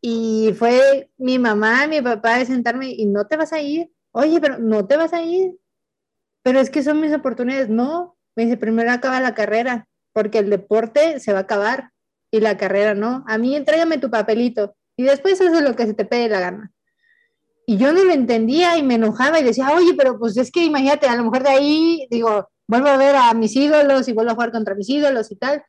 Y fue mi mamá, mi papá de sentarme y no te vas a ir. Oye, pero no te vas a ir pero es que son mis oportunidades. No, me dice, primero acaba la carrera, porque el deporte se va a acabar y la carrera no. A mí entrégame tu papelito y después haces lo que se te pegue la gana. Y yo no lo entendía y me enojaba y decía, oye, pero pues es que imagínate, a lo mejor de ahí, digo, vuelvo a ver a mis ídolos y vuelvo a jugar contra mis ídolos y tal.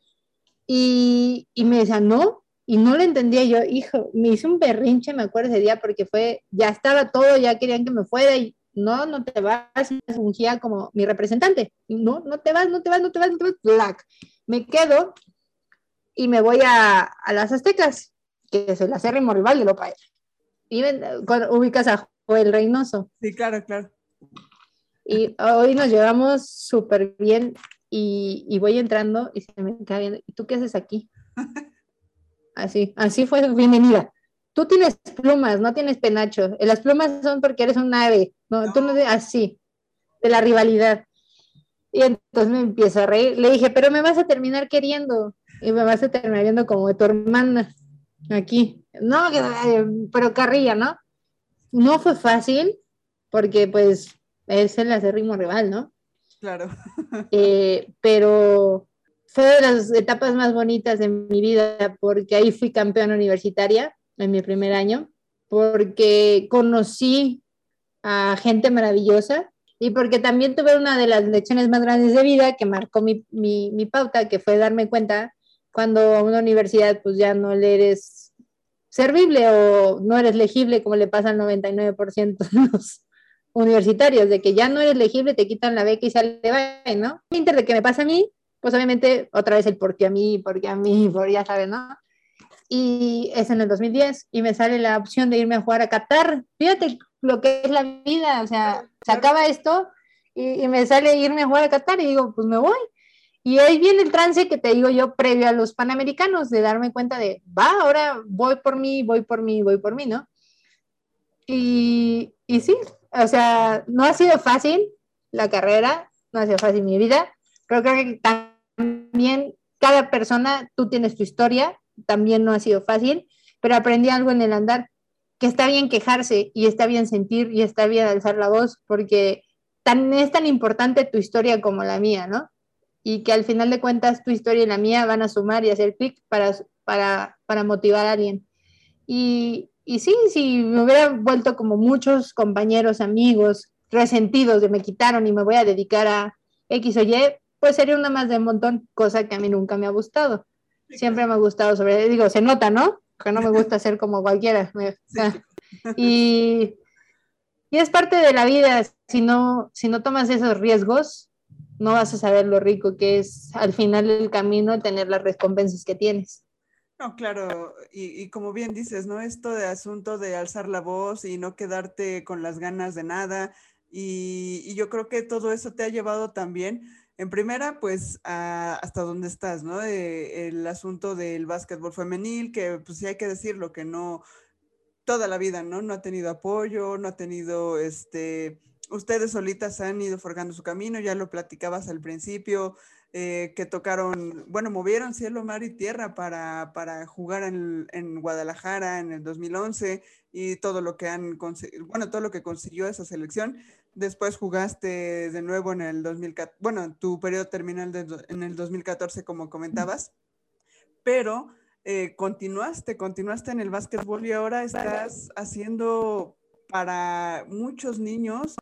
Y, y me decía, no, y no lo entendía yo, hijo, me hice un berrinche, me acuerdo ese día, porque fue, ya estaba todo, ya querían que me fuera y no, no te vas, ungía como mi representante, no, no te vas, no te vas, no te vas, no te vas, black. Me quedo y me voy a, a las aztecas, que es el acérrimo rival de Lopa. Y cuando ubicas a Joel Reynoso. Sí, claro, claro. Y hoy nos llevamos súper bien y, y, voy entrando y se me queda viendo, ¿y tú qué haces aquí? <laughs> Así, así fue bienvenida. Tú tienes plumas, no tienes penacho. Las plumas son porque eres un ave, no, tú no así, de la rivalidad. Y entonces me empiezo a reír. Le dije, pero me vas a terminar queriendo y me vas a terminar viendo como de tu hermana aquí. No, pero carrilla, ¿no? No fue fácil porque pues es el acérrimo rival, ¿no? Claro. <laughs> Eh, pero fue de las etapas más bonitas de mi vida porque ahí fui campeona universitaria en mi primer año, porque conocí a gente maravillosa y porque también tuve una de las lecciones más grandes de vida que marcó mi, mi, mi pauta, que fue darme cuenta cuando a una universidad pues ya no le eres servible o no eres legible como le pasa al 99% de los universitarios, de que ya no eres legible, te quitan la beca y sale, ¿no? Inter de que me pasa a mí, pues obviamente otra vez el por qué a mí, por qué a mí, <laughs> por ya sabes, ¿no? Y es en el 2010 y me sale la opción de irme a jugar a Qatar. Fíjate lo que es la vida, o sea, se acaba esto y, y me sale irme a jugar a Qatar y digo, pues me voy. Y ahí viene el trance que te digo yo previo a los Panamericanos, de darme cuenta de, va, ahora voy por mí, voy por mí, voy por mí, ¿no? Y, y sí, o sea, no ha sido fácil la carrera, no ha sido fácil mi vida, pero creo que también cada persona, tú tienes tu historia, también no ha sido fácil, pero aprendí algo en el andar, que está bien quejarse y está bien sentir y está bien alzar la voz, porque tan, es tan importante tu historia como la mía, ¿no? Y que al final de cuentas tu historia y la mía van a sumar y hacer clic para, para, para motivar a alguien. Y, y sí, si me hubiera vuelto como muchos compañeros, amigos, resentidos de me quitaron y me voy a dedicar a X o Y, pues sería una más de un montón, cosa que a mí nunca me ha gustado. Siempre me ha gustado sobre, digo, se nota, ¿no? Que no me gusta ser como cualquiera. y, y es parte de la vida, si no, si no tomas esos riesgos, no vas a saber lo rico que es al final del camino tener las recompensas que tienes. No, claro, y, como bien dices, ¿no? Esto de asunto de alzar la voz y no quedarte con las ganas de nada, y, yo creo que todo eso te ha llevado también, en primera, pues hasta donde estás, ¿no? el asunto del básquetbol femenil, que pues sí hay que decirlo, que no, toda la vida, ¿no? No ha tenido apoyo, no ha tenido, este, ustedes solitas han ido forjando su camino, ya lo platicabas al principio, eh, que tocaron, bueno, movieron cielo, mar y tierra para, para jugar en, en, Guadalajara en el 2011 y todo lo que han bueno, todo lo que consiguió esa selección. Después jugaste de nuevo en el 2014, bueno, tu periodo terminal en el 2014, como comentabas, pero eh, continuaste, continuaste en el básquetbol y ahora estás haciendo para muchos niños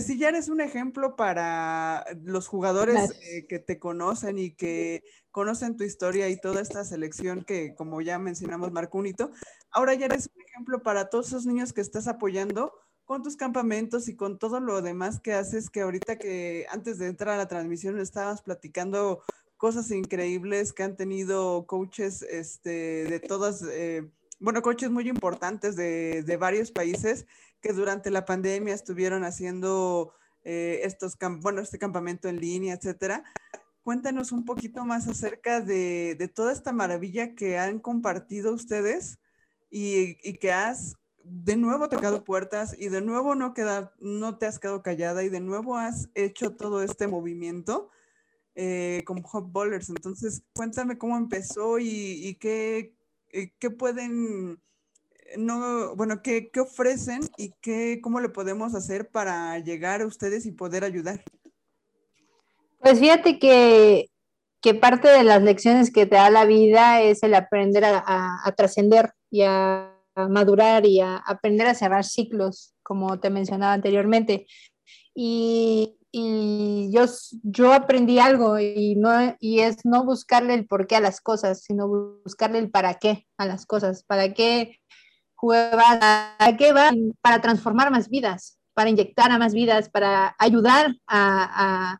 si ya eres un ejemplo para los jugadores eh, que te conocen y que conocen tu historia y toda esta selección que, como ya mencionamos, marcó un hito, ahora ya eres un ejemplo para todos esos niños que estás apoyando con tus campamentos y con todo lo demás que haces, que ahorita que antes de entrar a la transmisión estabas platicando cosas increíbles que han tenido coaches este, de todas, eh, bueno, coaches muy importantes de, de varios países que durante la pandemia estuvieron haciendo eh, estos, bueno, este campamento en línea, etcétera. Cuéntanos un poquito más acerca de, de toda esta maravilla que han compartido ustedes y, y, que has de nuevo tocado puertas y de nuevo no, queda, no te has quedado callada y de nuevo has hecho todo este movimiento eh, como Hot Bowlers. Entonces, cuéntame cómo empezó y, y qué, qué pueden no, bueno, ¿qué, ¿qué, ofrecen y qué, cómo lo podemos hacer para llegar a ustedes y poder ayudar? Pues fíjate que, que parte de las lecciones que te da la vida es el aprender a, a, trascender y a, a, madurar y a aprender a cerrar ciclos, como te mencionaba anteriormente. Y, y yo, yo aprendí algo y, no, y es no buscarle el por qué a las cosas, sino buscarle el para qué a las cosas, para qué ¿a qué va? Para transformar más vidas. para inyectar a más vidas, para ayudar a,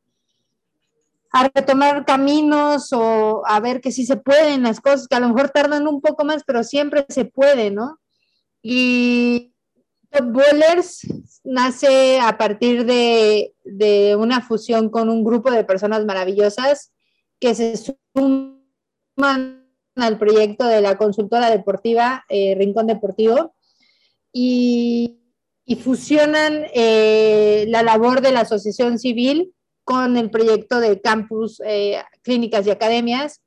a, retomar caminos o a ver que sí se pueden las cosas, que a lo mejor tardan un poco más, pero siempre se puede, ¿no? Y Top nace a partir de, de, una fusión con un grupo de personas maravillosas que se suman al proyecto de la consultora deportiva eh, Rincón Deportivo y, fusionan eh, la labor de la asociación civil con el proyecto de campus, eh, clínicas y academias,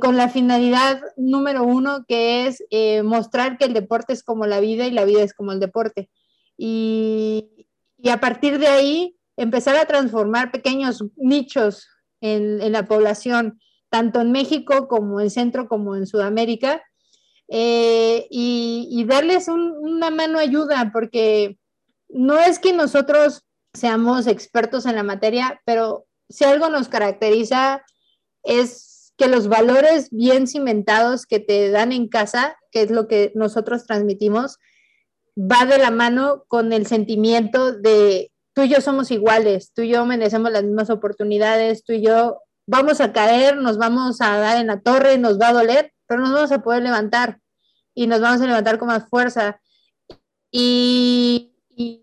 con la finalidad número uno, que es mostrar que el deporte es como la vida y la vida es como el deporte. Y, a partir de ahí, empezar a transformar pequeños nichos en, en la población, tanto en México como en Centro como en Sudamérica, eh, y, darles una mano ayuda, porque no es que nosotros seamos expertos en la materia, pero si algo nos caracteriza es que los valores bien cimentados que te dan en casa, que es lo que nosotros transmitimos, va de la mano con el sentimiento de tú y yo somos iguales, tú y yo merecemos las mismas oportunidades, tú y yo vamos a caer, nos vamos a dar en la torre, nos va a doler, pero nos vamos a poder levantar y nos vamos a levantar con más fuerza. Y,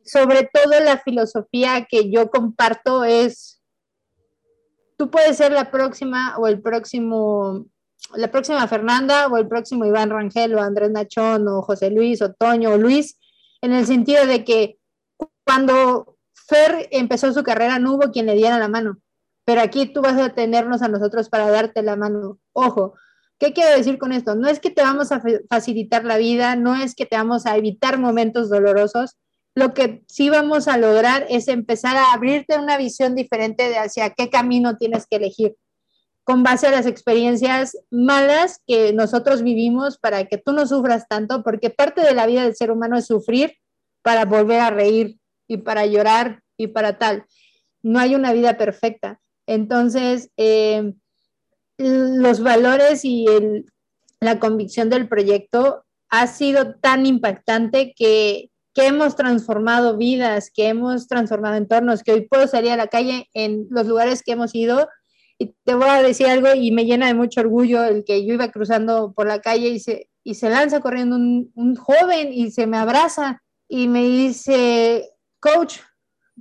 sobre todo la filosofía que yo comparto es, tú puedes ser la próxima o el próximo, la próxima Fernanda o el próximo Iván Rangel o Andrés Nachón o José Luis o Toño o Luis, en el sentido de que cuando Fer empezó su carrera no hubo quien le diera la mano pero aquí tú vas a tenernos a nosotros para darte la mano. Ojo, ¿qué quiero decir con esto? No es que te vamos a facilitar la vida, no es que te vamos a evitar momentos dolorosos. Lo que sí vamos a lograr es empezar a abrirte una visión diferente de hacia qué camino tienes que elegir con base a las experiencias malas que nosotros vivimos para que tú no sufras tanto, porque parte de la vida del ser humano es sufrir para volver a reír y para llorar y para tal. No hay una vida perfecta. Entonces, eh, los valores y la convicción del proyecto ha sido tan impactante que, hemos transformado vidas, que hemos transformado entornos, que hoy puedo salir a la calle en los lugares que hemos ido. Y te voy a decir algo y me llena de mucho orgullo el que yo iba cruzando por la calle y se, y se lanza corriendo un joven y se me abraza y me dice, coach,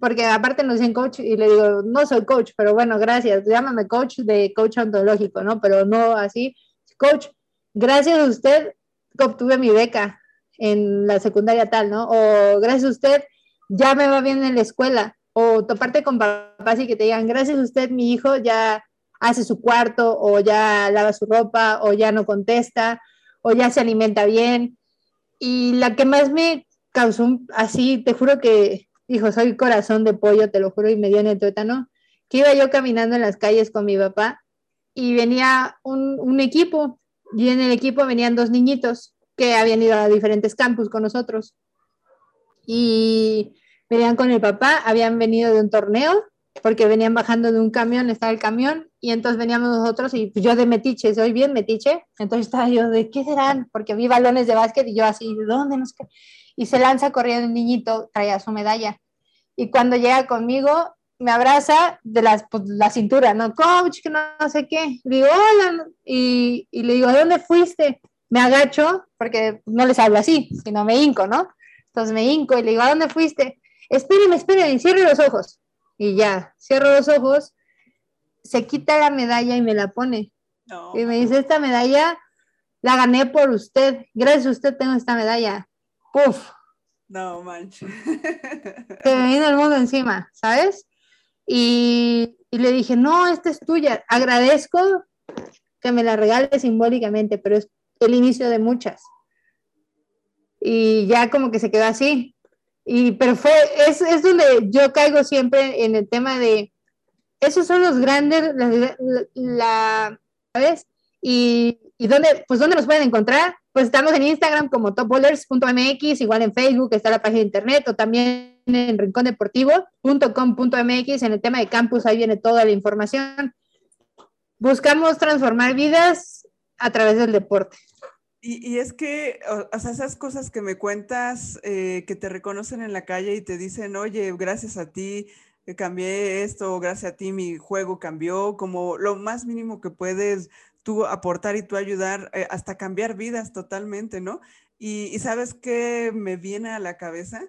porque aparte nos dicen coach y le digo, no soy coach, pero bueno, gracias, llámame coach de coach ontológico, ¿no? Pero no así, coach, gracias a usted obtuve mi beca en la secundaria tal, ¿no? O gracias a usted ya me va bien en la escuela, o toparte con papás y que te digan, gracias a usted mi hijo ya hace su cuarto, o ya lava su ropa, o ya no contesta, o ya se alimenta bien. Y la que más me causó así, te juro que Hijo, soy corazón de pollo, te lo juro, y me dio en el tuétano, que iba yo caminando en las calles con mi papá y venía un, un equipo, y en el equipo venían dos niñitos que habían ido a diferentes campus con nosotros. Y venían con el papá, habían venido de un torneo, porque venían bajando de un camión, estaba el camión, y entonces veníamos nosotros, y yo de metiche, soy bien metiche, entonces estaba yo, ¿de qué serán? Porque vi balones de básquet y yo así, ¿de dónde? No sé y se lanza corriendo un niñito, traía su medalla. Y cuando llega conmigo, me abraza de las, pues, la cintura, ¿no? Coach, que no, sé qué. Le digo, hola, y, y, le digo, ¿de dónde fuiste? Me agacho, porque no les hablo así, sino me hinco, ¿no? Entonces me hinco y le digo, ¿a dónde fuiste? Espérenme, espérenme, cierre los ojos. Y ya, cierro los ojos, se quita la medalla y me la pone. Y me dice, esta medalla la gané por usted, gracias a usted tengo esta medalla. Uf. No manches. <laughs> Se me vino el mundo encima, ¿sabes? Y, le dije, no, esta es tuya. Agradezco que me la regales simbólicamente, pero es el inicio de muchas. Y ya como que se quedó así. Y, pero fue, es, es donde yo caigo siempre en el tema de, esos son los grandes, la, ¿sabes? Y, y dónde, pues dónde los pueden encontrar, pues estamos en Instagram como topbowlers.mx, igual en Facebook está la página de internet o también en rincondeportivo.com.mx en el tema de campus, ahí viene toda la información. Buscamos transformar vidas a través del deporte. Y, es que, o, sea, esas cosas que me cuentas, eh, que te reconocen en la calle y te dicen, oye, gracias a ti cambié esto, gracias a ti mi juego cambió, como lo más mínimo que puedes tú aportar y tú ayudar eh, hasta cambiar vidas totalmente, ¿no? Y, y sabes qué me viene a la cabeza?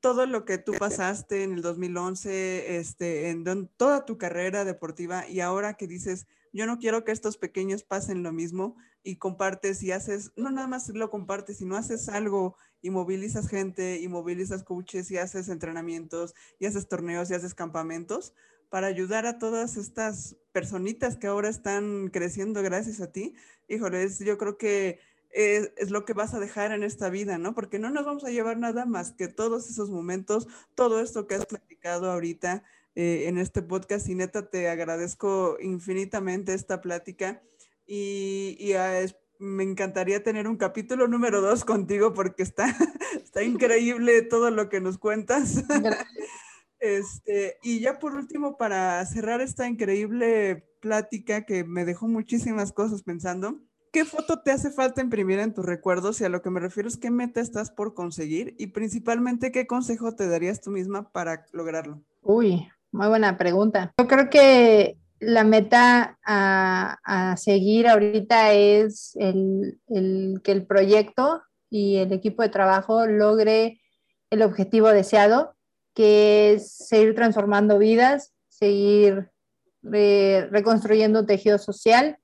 todo lo que tú pasaste en el 2011, este, en toda tu carrera deportiva y ahora que dices, yo no quiero que estos pequeños pasen lo mismo y compartes y haces, no nada más lo compartes, sino haces algo y movilizas gente y movilizas coaches y haces entrenamientos y haces torneos y haces campamentos para ayudar a todas estas personitas que ahora están creciendo gracias a ti. Híjoles, yo creo que es, lo que vas a dejar en esta vida, ¿no? Porque no nos vamos a llevar nada más que todos esos momentos, todo esto que has platicado ahorita eh, en este podcast y neta te agradezco infinitamente esta plática y, me encantaría tener un capítulo número dos contigo porque está, <laughs> está <laughs> increíble todo lo que nos cuentas. Este, y ya por último, para cerrar esta increíble plática que me dejó muchísimas cosas pensando, ¿Qué foto te hace falta imprimir en tus recuerdos? Y a lo que me refiero es qué meta estás por conseguir y principalmente qué consejo te darías tú misma para lograrlo. Uy, muy buena pregunta. Yo creo que la meta a, seguir ahorita es el, que el proyecto y el equipo de trabajo logre el objetivo deseado, que es seguir transformando vidas, seguir eh, reconstruyendo tejido social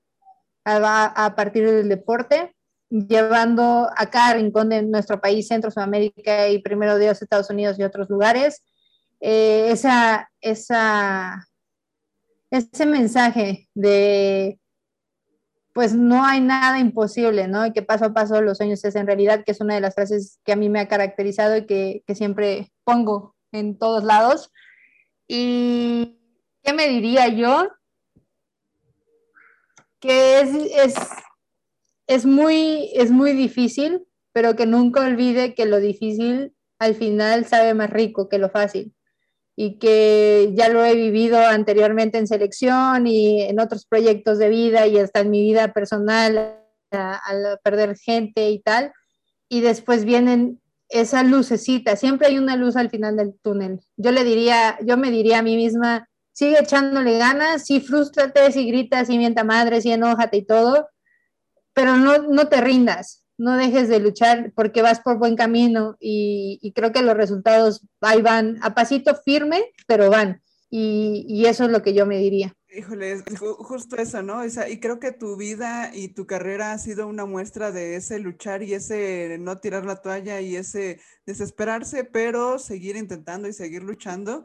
a, partir del deporte, llevando a rincón de nuestro país, Centro, Sudamérica y primero Dios, Estados Unidos y otros lugares, eh, esa, ese mensaje de pues no hay nada imposible, ¿no? Y que paso a paso los sueños se hacen realidad, que es una de las frases que a mí me ha caracterizado y que, que siempre pongo en todos lados. ¿Y qué me diría yo? que es, es, muy, es muy difícil, pero que nunca olvide que lo difícil al final sabe más rico que lo fácil y que ya lo he vivido anteriormente en selección y en otros proyectos de vida y hasta en mi vida personal al perder gente y tal. Y después vienen esa lucecita, siempre hay una luz al final del túnel. Yo le diría, yo me diría a mí misma, sigue echándole ganas, sí, frústrate, sí gritas, sí, mienta madre, sí, enójate y todo, pero no, no te rindas, no dejes de luchar porque vas por buen camino y, creo que los resultados ahí van a pasito firme, pero van. Y, eso es lo que yo me diría. Híjole, justo eso, ¿no? y creo que tu vida y tu carrera ha sido una muestra de ese luchar y ese no tirar la toalla y ese desesperarse, pero seguir intentando y seguir luchando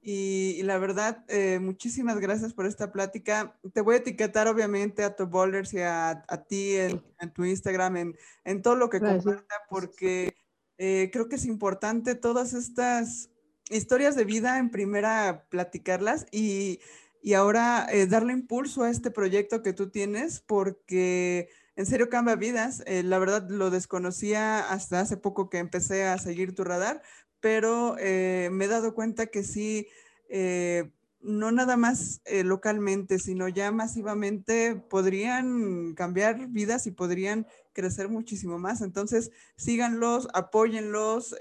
y, la verdad, eh, muchísimas gracias por esta plática. Te voy a etiquetar obviamente a tu bowlers y a, ti en, tu Instagram, en, en, todo lo que comparta, porque eh, creo que es importante todas estas historias de vida en primera platicarlas y, y ahora eh, darle impulso a este proyecto que tú tienes, porque en serio cambia vidas. la verdad lo desconocía hasta hace poco que empecé a seguir tu radar, pero eh, me he dado cuenta que sí, eh, no nada más eh, localmente, sino ya masivamente podrían cambiar vidas y podrían crecer muchísimo más. Entonces, síganlos, apóyenlos,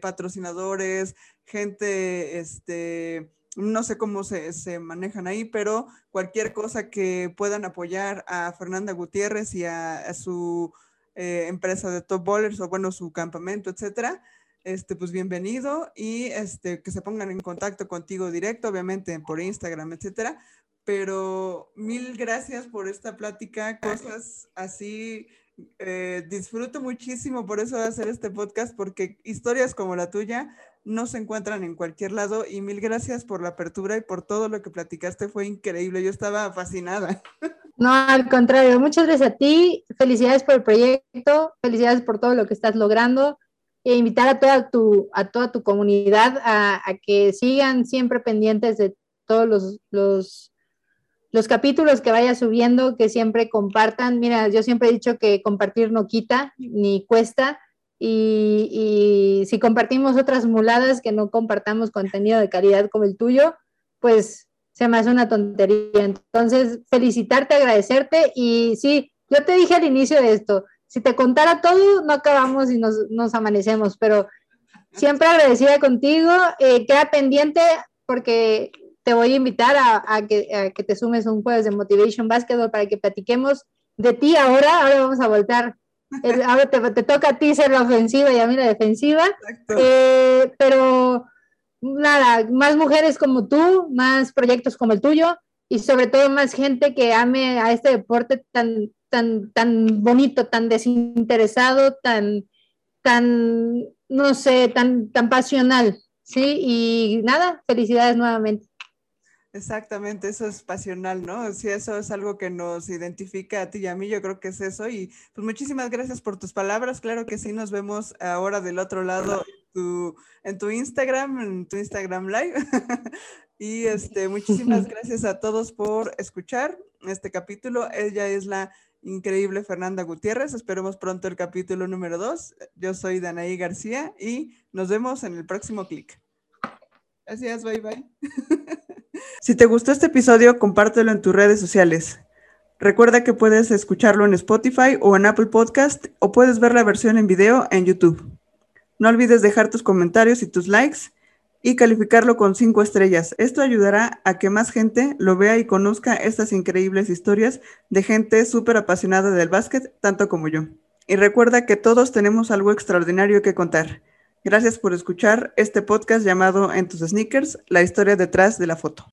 patrocinadores, gente, este, no sé cómo se, manejan ahí, pero cualquier cosa que puedan apoyar a Fernanda Gutiérrez y a, su empresa de top bowlers o bueno, su campamento, etcétera este, pues bienvenido y este, que se pongan en contacto contigo directo, obviamente por Instagram, etcétera. Pero mil gracias por esta plática, cosas así. Eh, disfruto muchísimo por eso de hacer este podcast, porque historias como la tuya no se encuentran en cualquier lado. Y mil gracias por la apertura y por todo lo que platicaste, fue increíble. Yo estaba fascinada. <laughs> No, al contrario, muchas gracias a ti. Felicidades por el proyecto, felicidades por todo lo que estás logrando e invitar a toda tu, a toda tu comunidad a, que sigan siempre pendientes de todos los, los, los, capítulos que vaya subiendo, que siempre compartan. Mira, yo siempre he dicho que compartir no quita ni cuesta. Y, si compartimos otras muladas que no compartamos contenido de calidad como el tuyo, pues se me hace una tontería. Entonces, felicitarte, agradecerte y sí, yo te dije al inicio de esto, si te contara todo, no acabamos y nos, nos amanecemos, pero siempre agradecida contigo. Eh, queda pendiente porque te voy a invitar a, que, que, te sumes un jueves de Motivation Basketball para que platiquemos de ti ahora. Ahora vamos a voltar. <laughs> ahora te, toca a ti ser la ofensiva y a mí la defensiva. Eh, pero nada, más mujeres como tú, más proyectos como el tuyo y sobre todo más gente que ame a este deporte tan, tan, tan bonito, tan desinteresado, tan, tan, no sé, tan, tan pasional. Sí, y nada, felicidades nuevamente. Exactamente, eso es pasional, ¿no? Si eso es algo que nos identifica a ti y a mí, yo creo que es eso. Y pues muchísimas gracias por tus palabras. Claro que sí, nos vemos ahora del otro lado tu, en tu Instagram, en tu Instagram Live. <laughs> y este, muchísimas <laughs> gracias a todos por escuchar este capítulo. Ella es la increíble Fernanda Gutiérrez. Esperemos pronto el capítulo número dos. Yo soy Danaí García y nos vemos en el próximo clic. Gracias, bye bye. <laughs> si te gustó este episodio, compártelo en tus redes sociales. Recuerda que puedes escucharlo en Spotify o en Apple Podcast o puedes ver la versión en video en YouTube. No olvides dejar tus comentarios y tus likes y calificarlo con cinco estrellas. Esto ayudará a que más gente lo vea y conozca estas increíbles historias de gente súper apasionada del básquet, tanto como yo. Y recuerda que todos tenemos algo extraordinario que contar. Gracias por escuchar este podcast llamado En tus sneakers, la historia detrás de la foto.